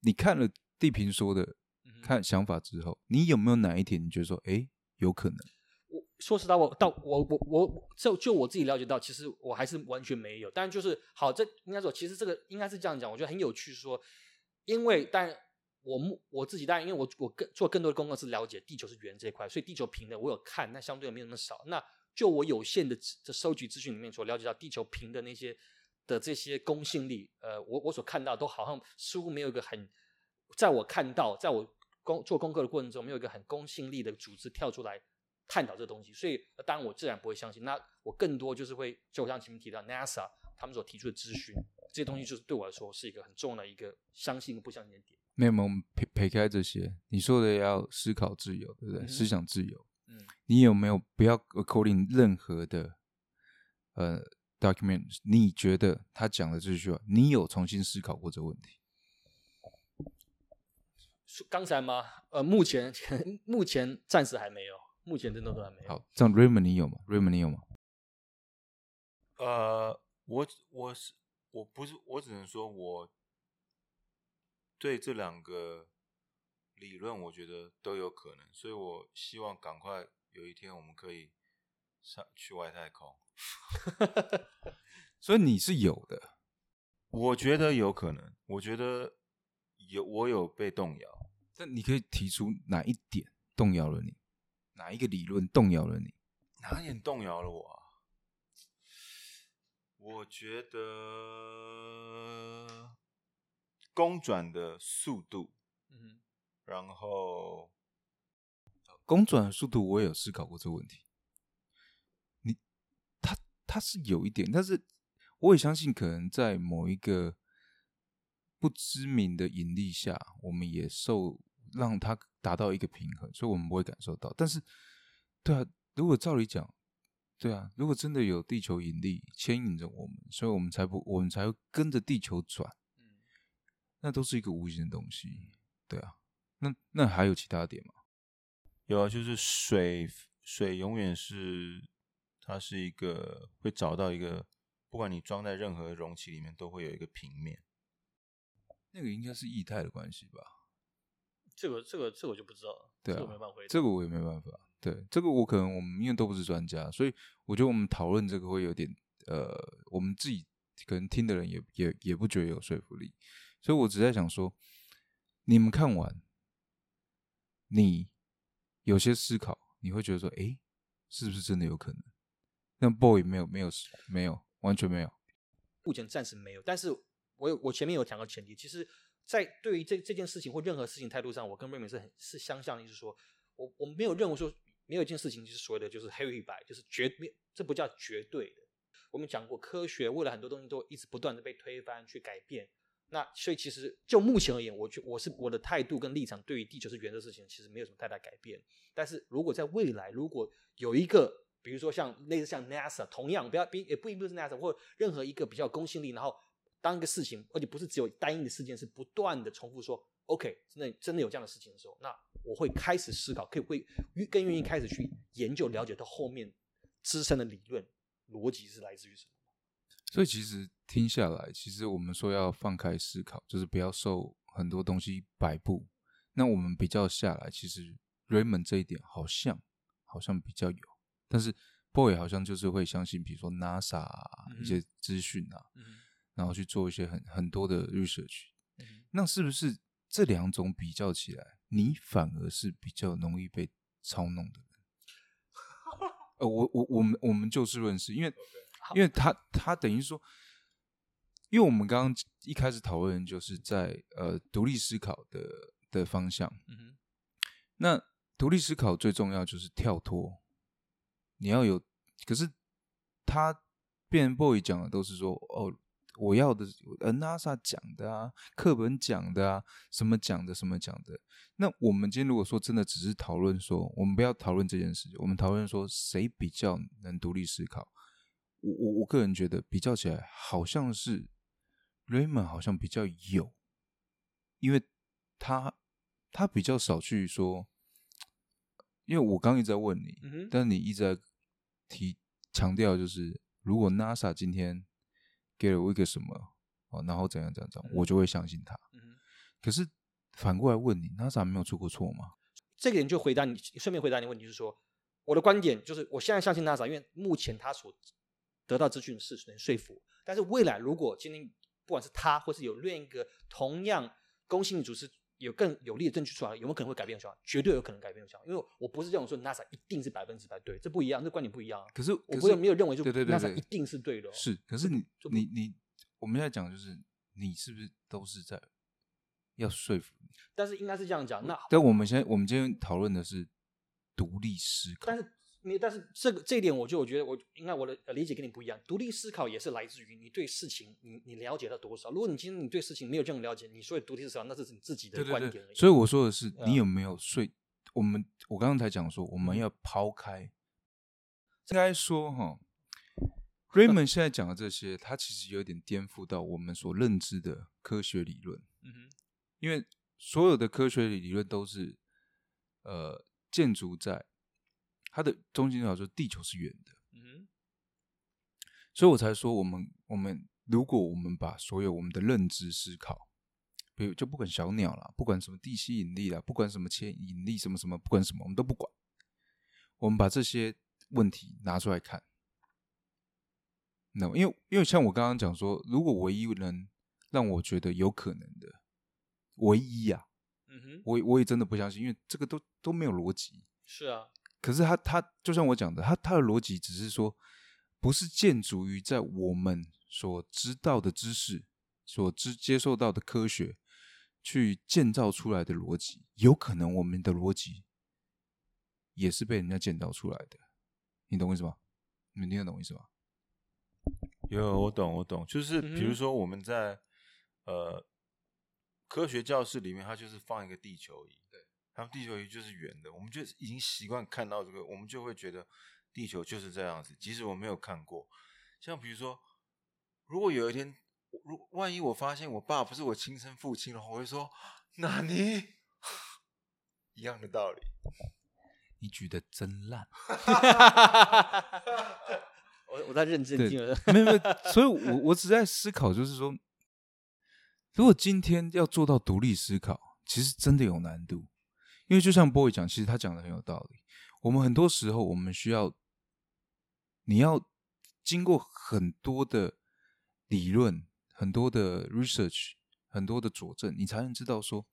你看了地平说的看想法之后，你有没有哪一点你觉得说，哎，有可能？说实在，我到我我我就就我自己了解到，其实我还是完全没有。但就是好，这应该说，其实这个应该是这样讲，我觉得很有趣。说，因为但我我自己当然，因为我我更做更多的功课是了解地球是圆这一块，所以地球平的我有看，那相对没有那么少。那就我有限的资的收集资讯里面所了解到，地球平的那些的这些公信力，呃，我我所看到都好像似乎没有一个很，在我看到，在我工做功课的过程中，没有一个很公信力的组织跳出来探讨这东西，所以呃当然我自然不会相信。那我更多就是会，就像前面提到 NASA 他们所提出的资讯，这些东西就是对我来说是一个很重要的一个相信跟不相信的点。没有，没有我们撇撇开这些，你说的要思考自由，对不对？嗯思想自由，嗯你有没有不要 according 任何的呃 document？你觉得他讲的这句话，你有重新思考过这个问题？刚才吗？呃，目前 目前暂时还没有，目前真的都还没有。好，这样 Raymond 你有吗？Raymond 你有吗？呃，我我是我不是我只能说我对这两个理论，我觉得都有可能，所以我希望赶快有一天我们可以上去外太空。所以你是有的，我觉得有可能，我觉得有我有被动摇。但你可以提出哪一点动摇了你？哪一个理论动摇了你？哪一点动摇了我啊？我觉得公转的速度，嗯然后公转的速度，我也有思考过这个问题。你，它它是有一点，但是我也相信，可能在某一个不知名的引力下，我们也受让它达到一个平衡，所以我们不会感受到。但是，对啊，如果照理讲，对啊，如果真的有地球引力牵引着我们，所以我们才不，我们才会跟着地球转，嗯那都是一个无形的东西，对啊。那那还有其他点吗？有啊，就是水，水永远是它是一个会找到一个不管你装在任何容器里面，都会有一个平面。那个应该是液态的关系吧？这个这个这个我就不知道了，对啊这个我没办法回答。这个我也没办法。对，这个我可能我们因为都不是专家，所以我觉得我们讨论这个会有点呃，我们自己可能听的人也也也不觉得有说服力，所以我只在想说，你们看完，你有些思考，你会觉得说，哎，是不是真的有可能？那 boy 没有没有没有完全没有，目前暂时没有，但是我有我前面有讲到前提，其实，在对于这这件事情或任何事情态度上，我跟瑞敏是很是相像的，就是说我我没有认为说没有一件事情就是所谓的就是黑与白，就是绝没这不叫绝对的。我们讲过，科学为了很多东西都一直不断的被推翻去改变。那所以其实就目前而言，我觉我是我的态度跟立场对于地球是圆的事情，其实没有什么太大改变。但是如果在未来，如果有一个比如说像类似像 NASA，同样不要不也不一定是 NASA 或任何一个比较公信力，然后当一个事情，而且不是只有单一的事件，是不断的重复说 OK，真的真的有这样的事情的时候，那我会开始思考，可以会更愿意开始去研究了解到后面资深的理论逻辑是来自于什么。所以其实听下来，其实我们说要放开思考，就是不要受很多东西摆布。那我们比较下来，其实 Raymond 这一点好像好像比较有，但是 Boy 好像就是会相信，比如说 NASA 一些资讯啊，嗯然后去做一些很很多的 research。嗯那是不是这两种比较起来，你反而是比较容易被操弄的人？呃，我我我们我们就事论事，因为因为他他等于说，因为我们刚刚一开始讨论就是在呃独立思考的的方向，嗯那独立思考最重要就是跳脱，你要有，可是他变 boy 讲的都是说哦，我要的呃 NASA 讲的啊，课本讲的啊，什么讲的什么讲的。那我们今天如果说真的只是讨论说，我们不要讨论这件事情，我们讨论说谁比较能独立思考。我我我个人觉得比较起来，好像是 Raymond 好像比较有，因为他他比较少去说，因为我刚刚一直在问你，嗯但你一直在提强调，就是如果 NASA 今天给了我一个什么哦，然后怎样怎样怎样，我就会相信他。嗯，可是反过来问你，NASA 没有出过错吗？这个人就回答你，顺便回答你问题，就是说我的观点就是我现在相信 NASA，因为目前他所得到资讯是能说服我，但是未来如果今天不管是他或是有另一个同样公信力组织有更有力的证据出来，有没有可能会改变想法？绝对有可能改变想法，因为我不是这种说 NASA 一定是百分之百对，这不一样，这观点不一样啊。可是我可是没有认为就对对对 NASA 一定是对的、哦，是，可是你你你，我们现在讲就是你是不是都是在要说服你？但是应该是这样讲。那但我们现在我们今天讨论的是独立思考，但是你，但是这个这一点，我就我觉得我应该我的呃理解跟你不一样。独立思考也是来自于你对事情你你了解到多少。如果你今天你对事情没有这种了解，你所以独立思考，那是你自己的观点而已。所以我说的是，啊你有没有睡？我们我刚刚才讲说，我们要抛开，应该说哈，Raymond 现在讲的这些，他其实有点颠覆到我们所认知的科学理论，嗯哼，因为所有的科学理论都是呃建筑在它的中心思想说地球是圆的，嗯哼，所以我才说我们我们如果我们把所有我们的认知思考，比如就不管小鸟啦，不管什么地吸引力啦，不管什么牵引力什么什么，不管什么我们都不管，我们把这些问题拿出来看。那因为因为像我刚刚讲说，如果唯一能让我觉得有可能的，唯一呀、嗯哼，我我也真的不相信，因为这个都都没有逻辑。是啊，可是他他就像我讲的，他他的逻辑只是说，不是建筑于在我们所知道的知识、所知接受到的科学去建造出来的逻辑，有可能我们的逻辑也是被人家建造出来的，你懂我意思吗？你们听得懂我意思吗？有，我懂，我懂，就是比如说我们在呃科学教室里面，它就是放一个地球仪，对，他们地球仪就是圆的，我们就已经习惯看到这个，我们就会觉得地球就是这样子，即使我没有看过。像比如说，如果有一天，如万一我发现我爸不是我亲生父亲的话，我会说哪尼一样的道理。你举的真烂，我我在认真听了。没有没有，所以我我只在思考，就是说，如果今天要做到独立思考，其实真的有难度，因为就像 boy 讲，其实他讲的很有道理。我们很多时候，我们需要你要经过很多的理论、很多的 research、很多的佐证，你才能知道说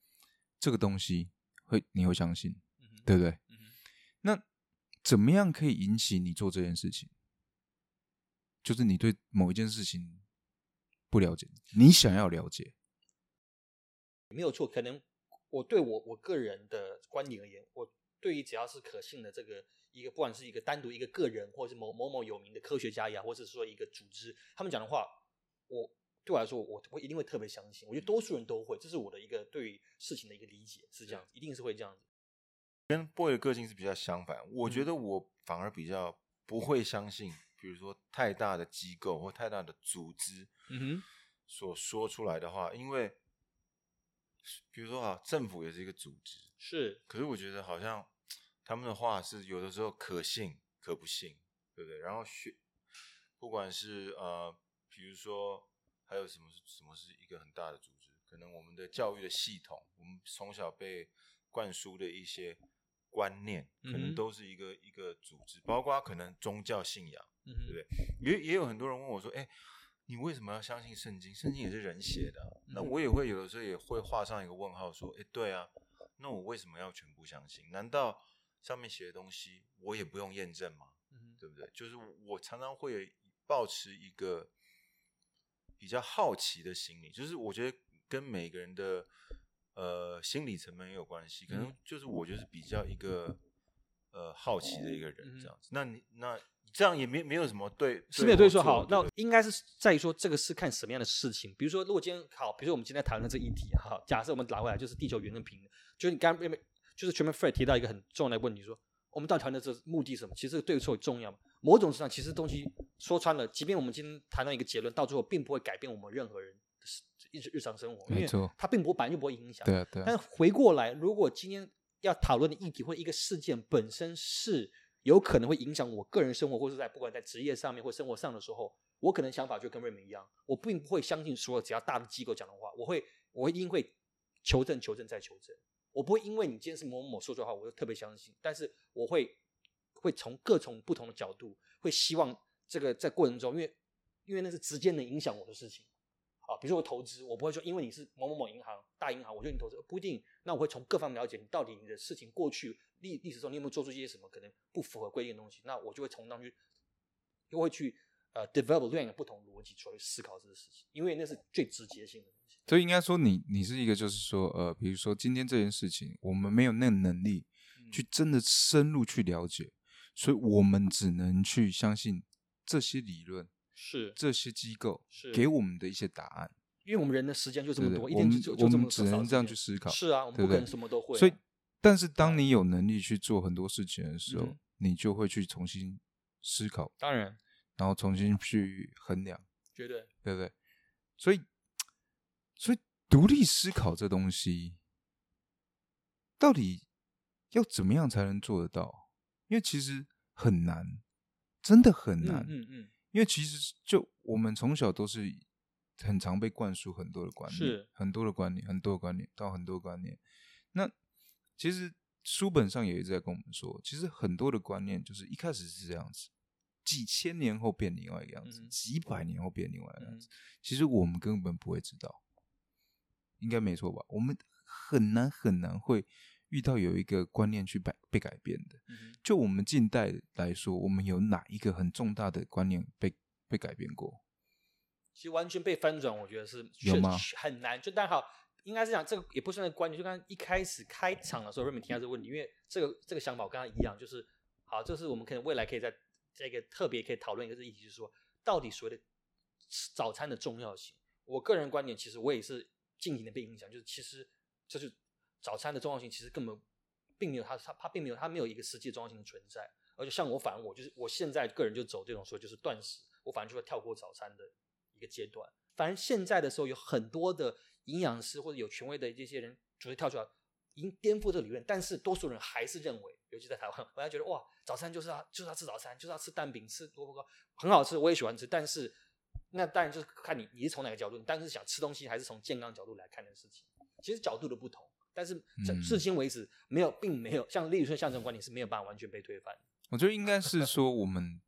这个东西会你会相信，对不对？嗯那怎么样可以引起你做这件事情？就是你对某一件事情不了解，你想要了解，没有错，可能我对我我个人的观点而言，我对于只要是可信的这个一个，不管是一个单独一个个人，或者是某某某有名的科学家也好，或者是说一个组织，他们讲的话，我对我来说，我我一定会特别相信。我觉得多数人都会，这是我的一个对于事情的一个理解，是这样子，一定是会这样子。跟 boy 的个性是比较相反。我嗯觉得我反而比较不会相信，比如说太大的机构或太大的组织嗯哼，所说出来的话，因为比如说啊，政府也是一个组织，是可是我觉得好像他们的话是有的时候可信可不信，对不对？然后学，不管是呃，比如说还有什么什么是一个很大的组织，可能我们的教育的系统，我们从小被灌输的一些观念，可能都是一个一个组织，包括可能宗教信仰，嗯，对不对？也也有很多人问我说，哎。你为什么要相信圣经？圣经也是人写的啊、那嗯我也会有的时候也会画上一个问号，说，哎，对啊，那我为什么要全部相信？难道上面写的东西我也不用验证吗？嗯对不对？就是我常常会保持一个比较好奇的心理，就是我觉得跟每个人的呃心理层面也有关系，可能嗯就是我就是比较一个呃好奇的一个人嗯这样子。那你那这样也没没有什么对是没有对错好，那应该是在于说这个是看什么样的事情。比如说，如果今天好，比如说我们今天谈论这议题，好，假设我们拿回来就是地球圆跟平的，就是你刚刚就是全面 Fred 提到一个很重要的问题，说我们到底谈的这目的是什么？其实这个对错重要吗？某种程度上，其实东西说穿了，即便我们今天谈到一个结论，到最后并不会改变我们任何人的事日日常生活，因为没错它并不本来就不会影响。对啊对啊，但回过来，如果今天要讨论的议题或一个事件本身是有可能会影响我个人生活，或者在不管在职业上面或生活上的时候，我可能想法就跟瑞明一样，我并不会相信所有只要大的机构讲的话，我会我一定会求证、求证再求证。我不会因为你今天是某某某说出来的话，我就特别相信，但是我会会从各种不同的角度，会希望这个在过程中，因为因为那是直接能影响我的事情。啊，比如说我投资，我不会说因为你是某某某银行大银行，我觉得你投资不一定。那我会从各方面了解你到底你的事情过去历历史中你有没有做出一些什么可能不符合规定的东西，那我就会从当中去，就会去呃 develop 另一个不同逻辑出来思考这个事情，因为那是最直接性的东西。所以应该说你你是一个就是说呃，比如说今天这件事情，我们没有那个能力嗯去真的深入去了解，所以我们只能去相信这些理论、是这些机构是给我们的一些答案。因为我们人的时间就这么多，一对对我们天就就这么我们只能这样去思考是啊，我们对不可能什么都会啊、所以，但是当你有能力去做很多事情的时候，嗯你就会去重新思考，当然然后重新去衡量，绝对对不对？所以，所以独立思考这东西，到底要怎么样才能做得到？因为其实很难，真的很难。嗯嗯嗯，因为其实就我们从小都是很常被灌输很多的观念，是很多的观念，很多的观念到很多的观念。那其实书本上也一直在跟我们说，其实很多的观念就是一开始是这样子，几千年后变另外一个样子，嗯几百年后变另外一个样子。嗯其实我们根本不会知道，应该没错吧？我们很难很难会遇到有一个观念去改被改变的。嗯就我们近代来说，我们有哪一个很重大的观念被被改变过？其实完全被翻转，我觉得是有吗很难。就但好，应该是讲这个也不算是观念，就刚刚一开始开场的时候，瑞敏提到这个问题，因为这个这个想法我跟他一样，就是好，这是我们可能未来可以在这个特别可以讨论一个议题，就是说到底所谓的早餐的重要性。我个人观点，其实我也是近几年被影响，就是其实就是早餐的重要性，其实根本并没有它它它并没有它没有一个实际重要性的存在。而且像我反而我就是我现在个人就走这种说就是断食，我反而就会跳过早餐的一个阶段。反正现在的时候有很多的营养师或者有权威的这些人主动跳出来，已经颠覆这个理论，但是多数人还是认为，尤其在台湾，我还觉得哇，早餐就是要就是要吃早餐，就是要吃蛋饼、吃萝卜糕，很好吃，我也喜欢吃。但是那当然就是看你你是从哪个角度，你当然是想吃东西，还是从健康角度来看的事情。其实角度的不同，但是至嗯至今为止没有，并没有像例如说像这种观点是没有办法完全被推翻。我觉得应该是说我们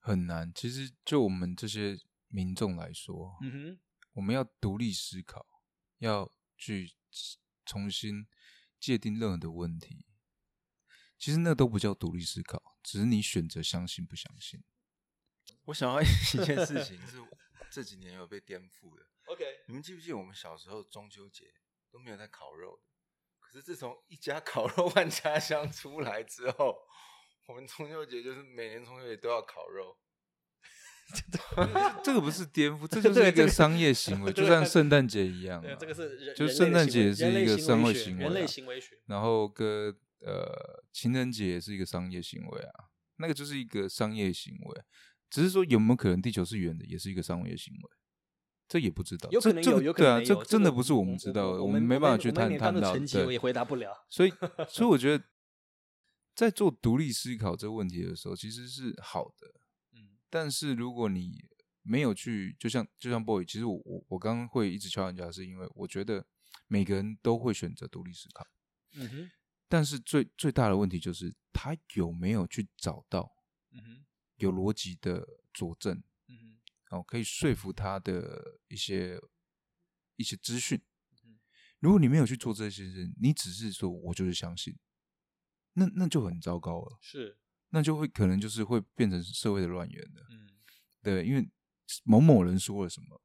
很难。其实就我们这些民众来说，嗯哼，我们要独立思考，要去重新界定任何的问题。其实那都不叫独立思考，只是你选择相信不相信。我想要 一件事情是这几年有被颠覆的。OK，你们记不记得我们小时候中秋节都没有在烤肉的？可是自从一家 烤肉万家香出来之后，我们中秋节就是每年中秋节都要烤肉。这个不是颠覆，这就是一个个商业行为，就像圣诞节一样、啊。对，这个是人就圣诞节是一个商业行为啊人类行为学。然后跟呃情人节也是一个商业行为啊，那个就是一个商业行为。只是说有没有可能地球是圆的，也是一个商业行为，这也不知道。有可能有，可能对啊，这。真的不是我们知道的，我们没办法去探探到。对我也回答不了。所以，所以我觉得在做独立思考这个问题的时候，其实是好的。嗯但是如果你没有去，就像就像 boy，其实我我我刚刚会一直敲人家，是因为我觉得每个人都会选择独立思考，嗯哼，但是最最大的问题就是他有没有去找到嗯哼，有逻辑的佐证，哦，可以说服他的一些一些资讯嗯。如果你没有去做这些事，你只是说我就是相信，那那就很糟糕了，是，那就会可能就是会变成社会的乱源的。嗯对，因为某某人说了什么，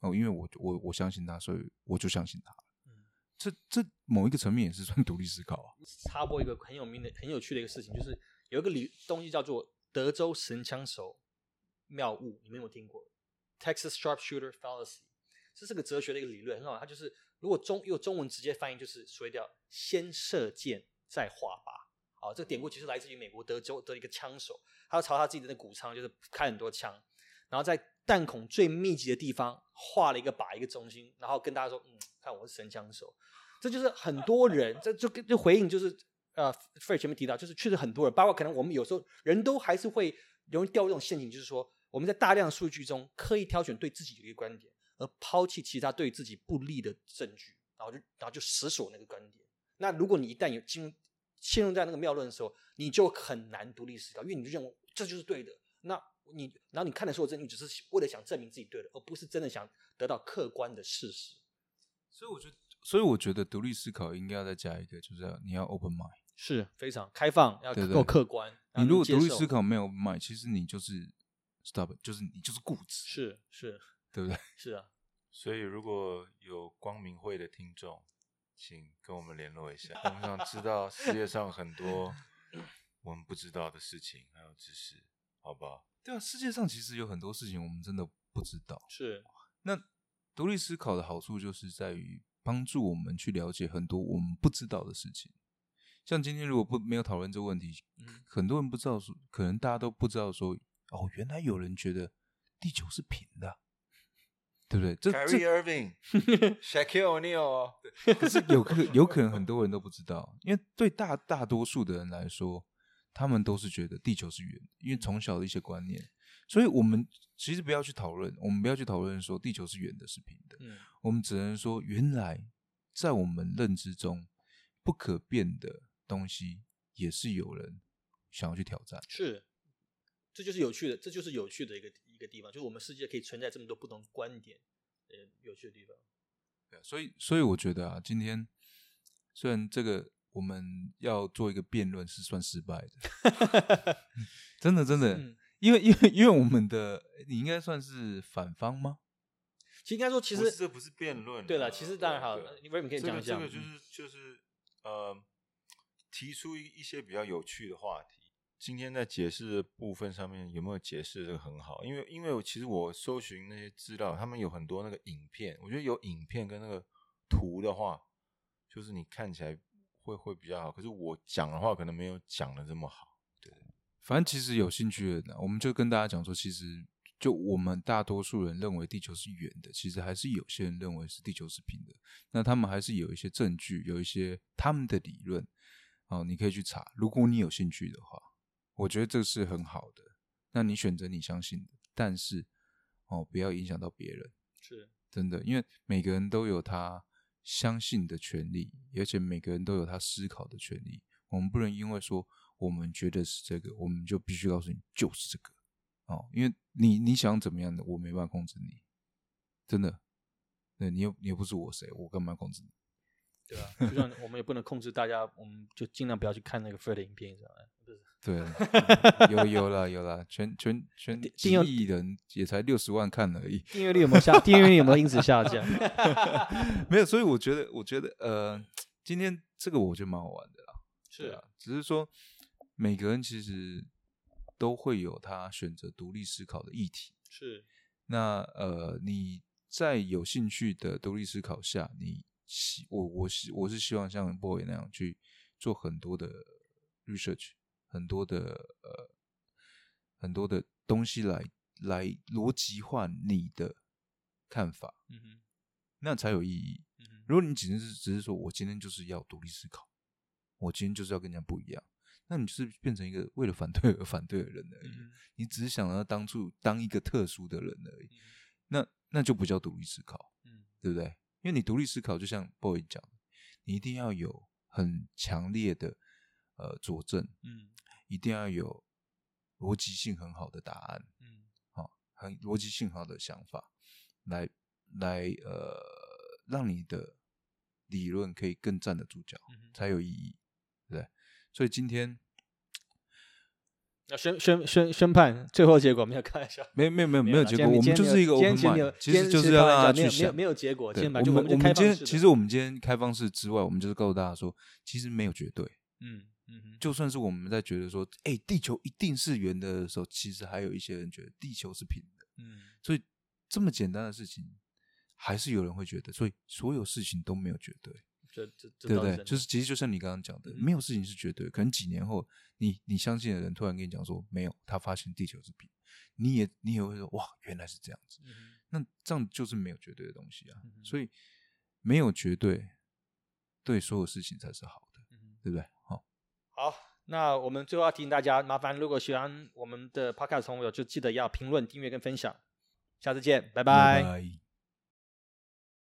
哦，因为我我我相信他，所以我就相信他。嗯。这这某一个层面也是算独立思考啊。插播一个很有名的、很有趣的一个事情，就是有一个理东西叫做德州神枪手妙物，你们有没有听过？Texas Sharpshooter Fallacy，这是个哲学的一个理论，很好。它就是如果中用中文直接翻译，就是所谓叫先射箭再画靶。好，这个典故其实来自于美国德州的一个枪手，他朝他自己的那谷仓就是开很多枪，然后在弹孔最密集的地方画了一个靶一个中心，然后跟大家说：“嗯，看我是神枪手。”这就是很多人，这就跟就回应就是呃 f r e d 前面提到，就是确实很多人，包括可能我们有时候人都还是会容易掉入这种陷阱，就是说我们在大量数据中刻意挑选对自己的一个观点，而抛弃其他对自己不利的证据，然后就然后就死守那个观点。那如果你一旦有进入陷入在那个谬论的时候，你就很难独立思考，因为你就认为这就是对的。那你然后你看的所有证据，只是为了想证明自己对的，而不是真的想得到客观的事实。所以我觉得，所以我觉得独立思考应该要再加一个，就是要你要 open mind。是非常开放，要够客观。你如果独立思考没有 open mind，其实你就是 stop，就是你就是固执，是是对不对？是啊，所以如果有光明会的听众，请跟我们联络一下。我们想知道世界上很多 我们不知道的事情，还有知识，好不好？对啊，世界上其实有很多事情我们真的不知道。是那独立思考的好处就是在于帮助我们去了解很多我们不知道的事情。像今天如果不没有讨论这个问题，嗯很多人不知道说，可能大家都不知道说，哦，原来有人觉得地球是平的，对不对？这 Kyrie Irving、Shaquille O'Neal 哦，可是有可有可能很多人都不知道，因为对大大多数的人来说，他们都是觉得地球是圆的，因为从小的一些观念，所以我们其实不要去讨论，我们不要去讨论说地球是圆的，是平的，嗯我们只能说，原来在我们认知中不可变的东西，也是有人想要去挑战。是，这就是有趣的，这就是有趣的一个一个地方，就是我们世界可以存在这么多不同观点，呃，有趣的地方。对啊所以，所以我觉得啊，今天虽然这个我们要做一个辩论是算失败的，真的真的，嗯因为因为因为我们的你应该算是反方吗？其实应该说，其实这不是辩论啊。对了，其实当然好对，你 Raymond 可以讲一下。嗯这个就是就是呃，提出一一些比较有趣的话题。今天在解释的部分上面有没有解释的很好？因为因为其实我搜寻那些资料，他们有很多那个影片，我觉得有影片跟那个图的话，就是你看起来会会比较好。可是我讲的话可能没有讲的这么好。对反正其实有兴趣的人啊，我们就跟大家讲说，其实就我们大多数人认为地球是圆的，其实还是有些人认为是地球是平的。那他们还是有一些证据，有一些他们的理论，哦，你可以去查。如果你有兴趣的话，我觉得这是很好的。那你选择你相信的，但是哦，不要影响到别人，是真的，因为每个人都有他相信的权利，而且每个人都有他思考的权利。我们不能因为说我们觉得是这个，我们就必须告诉你就是这个哦，因为你你想怎么样的，我没办法控制你，真的。对你又你又不是我谁，我干嘛控制你？对啊，就像我们也不能控制大家，我们就尽量不要去看那个 Fred 的影片，知道吗？对，有有了有了，全全全几亿人也才六十万看而已，订阅率有没有下？订阅率有没有因此下降？没有，所以我觉得，我觉得，呃，今天这个我觉得蛮好玩的啦。是啊，只是说每个人其实都会有他选择独立思考的议题。是，那呃，你在有兴趣的独立思考下，你希我我是我是希望像 boy 那样去做很多的 research。很多的呃，很多的东西来来逻辑化你的看法，嗯哼，那才有意义。如果你只是只是说我今天就是要独立思考，我今天就是要跟人家不一样，那你就是变成一个为了反对而反对的人而已。你只是想要当初当一个特殊的人而已，那那就不叫独立思考，嗯，对不对？因为你独立思考，就像 boy 讲，你一定要有很强烈的呃佐证，嗯。一定要有逻辑性很好的答案，嗯，好，很逻辑性好的想法，来来呃，让你的理论可以更站得住脚，才有意义，对。所以今天要宣宣宣宣判最后结果没有看一下，没没有没有没有结果，我们就是一个 open mind，其实就是要让大家去想，没有结果。我们我们今天其实我们今天开放式之外，我们就是告诉大家说，其实没有绝对，嗯。嗯，就算是我们在觉得说，哎，地球一定是圆的时候，其实还有一些人觉得地球是平的。嗯，所以这么简单的事情，还是有人会觉得，所以所有事情都没有绝对。这这对不对？就是其实就像你刚刚讲的，没有事情是绝对。可能几年后，你你相信的人突然跟你讲说，没有，他发现地球是平，你也你也会说，哇，原来是这样子。那这样就是没有绝对的东西啊。所以没有绝对，对所有事情才是好的，对不对？好。那我们最后要提醒大家，麻烦如果喜欢我们的 podcast 朋友，就记得要评论、订阅跟分享。下次见，拜拜。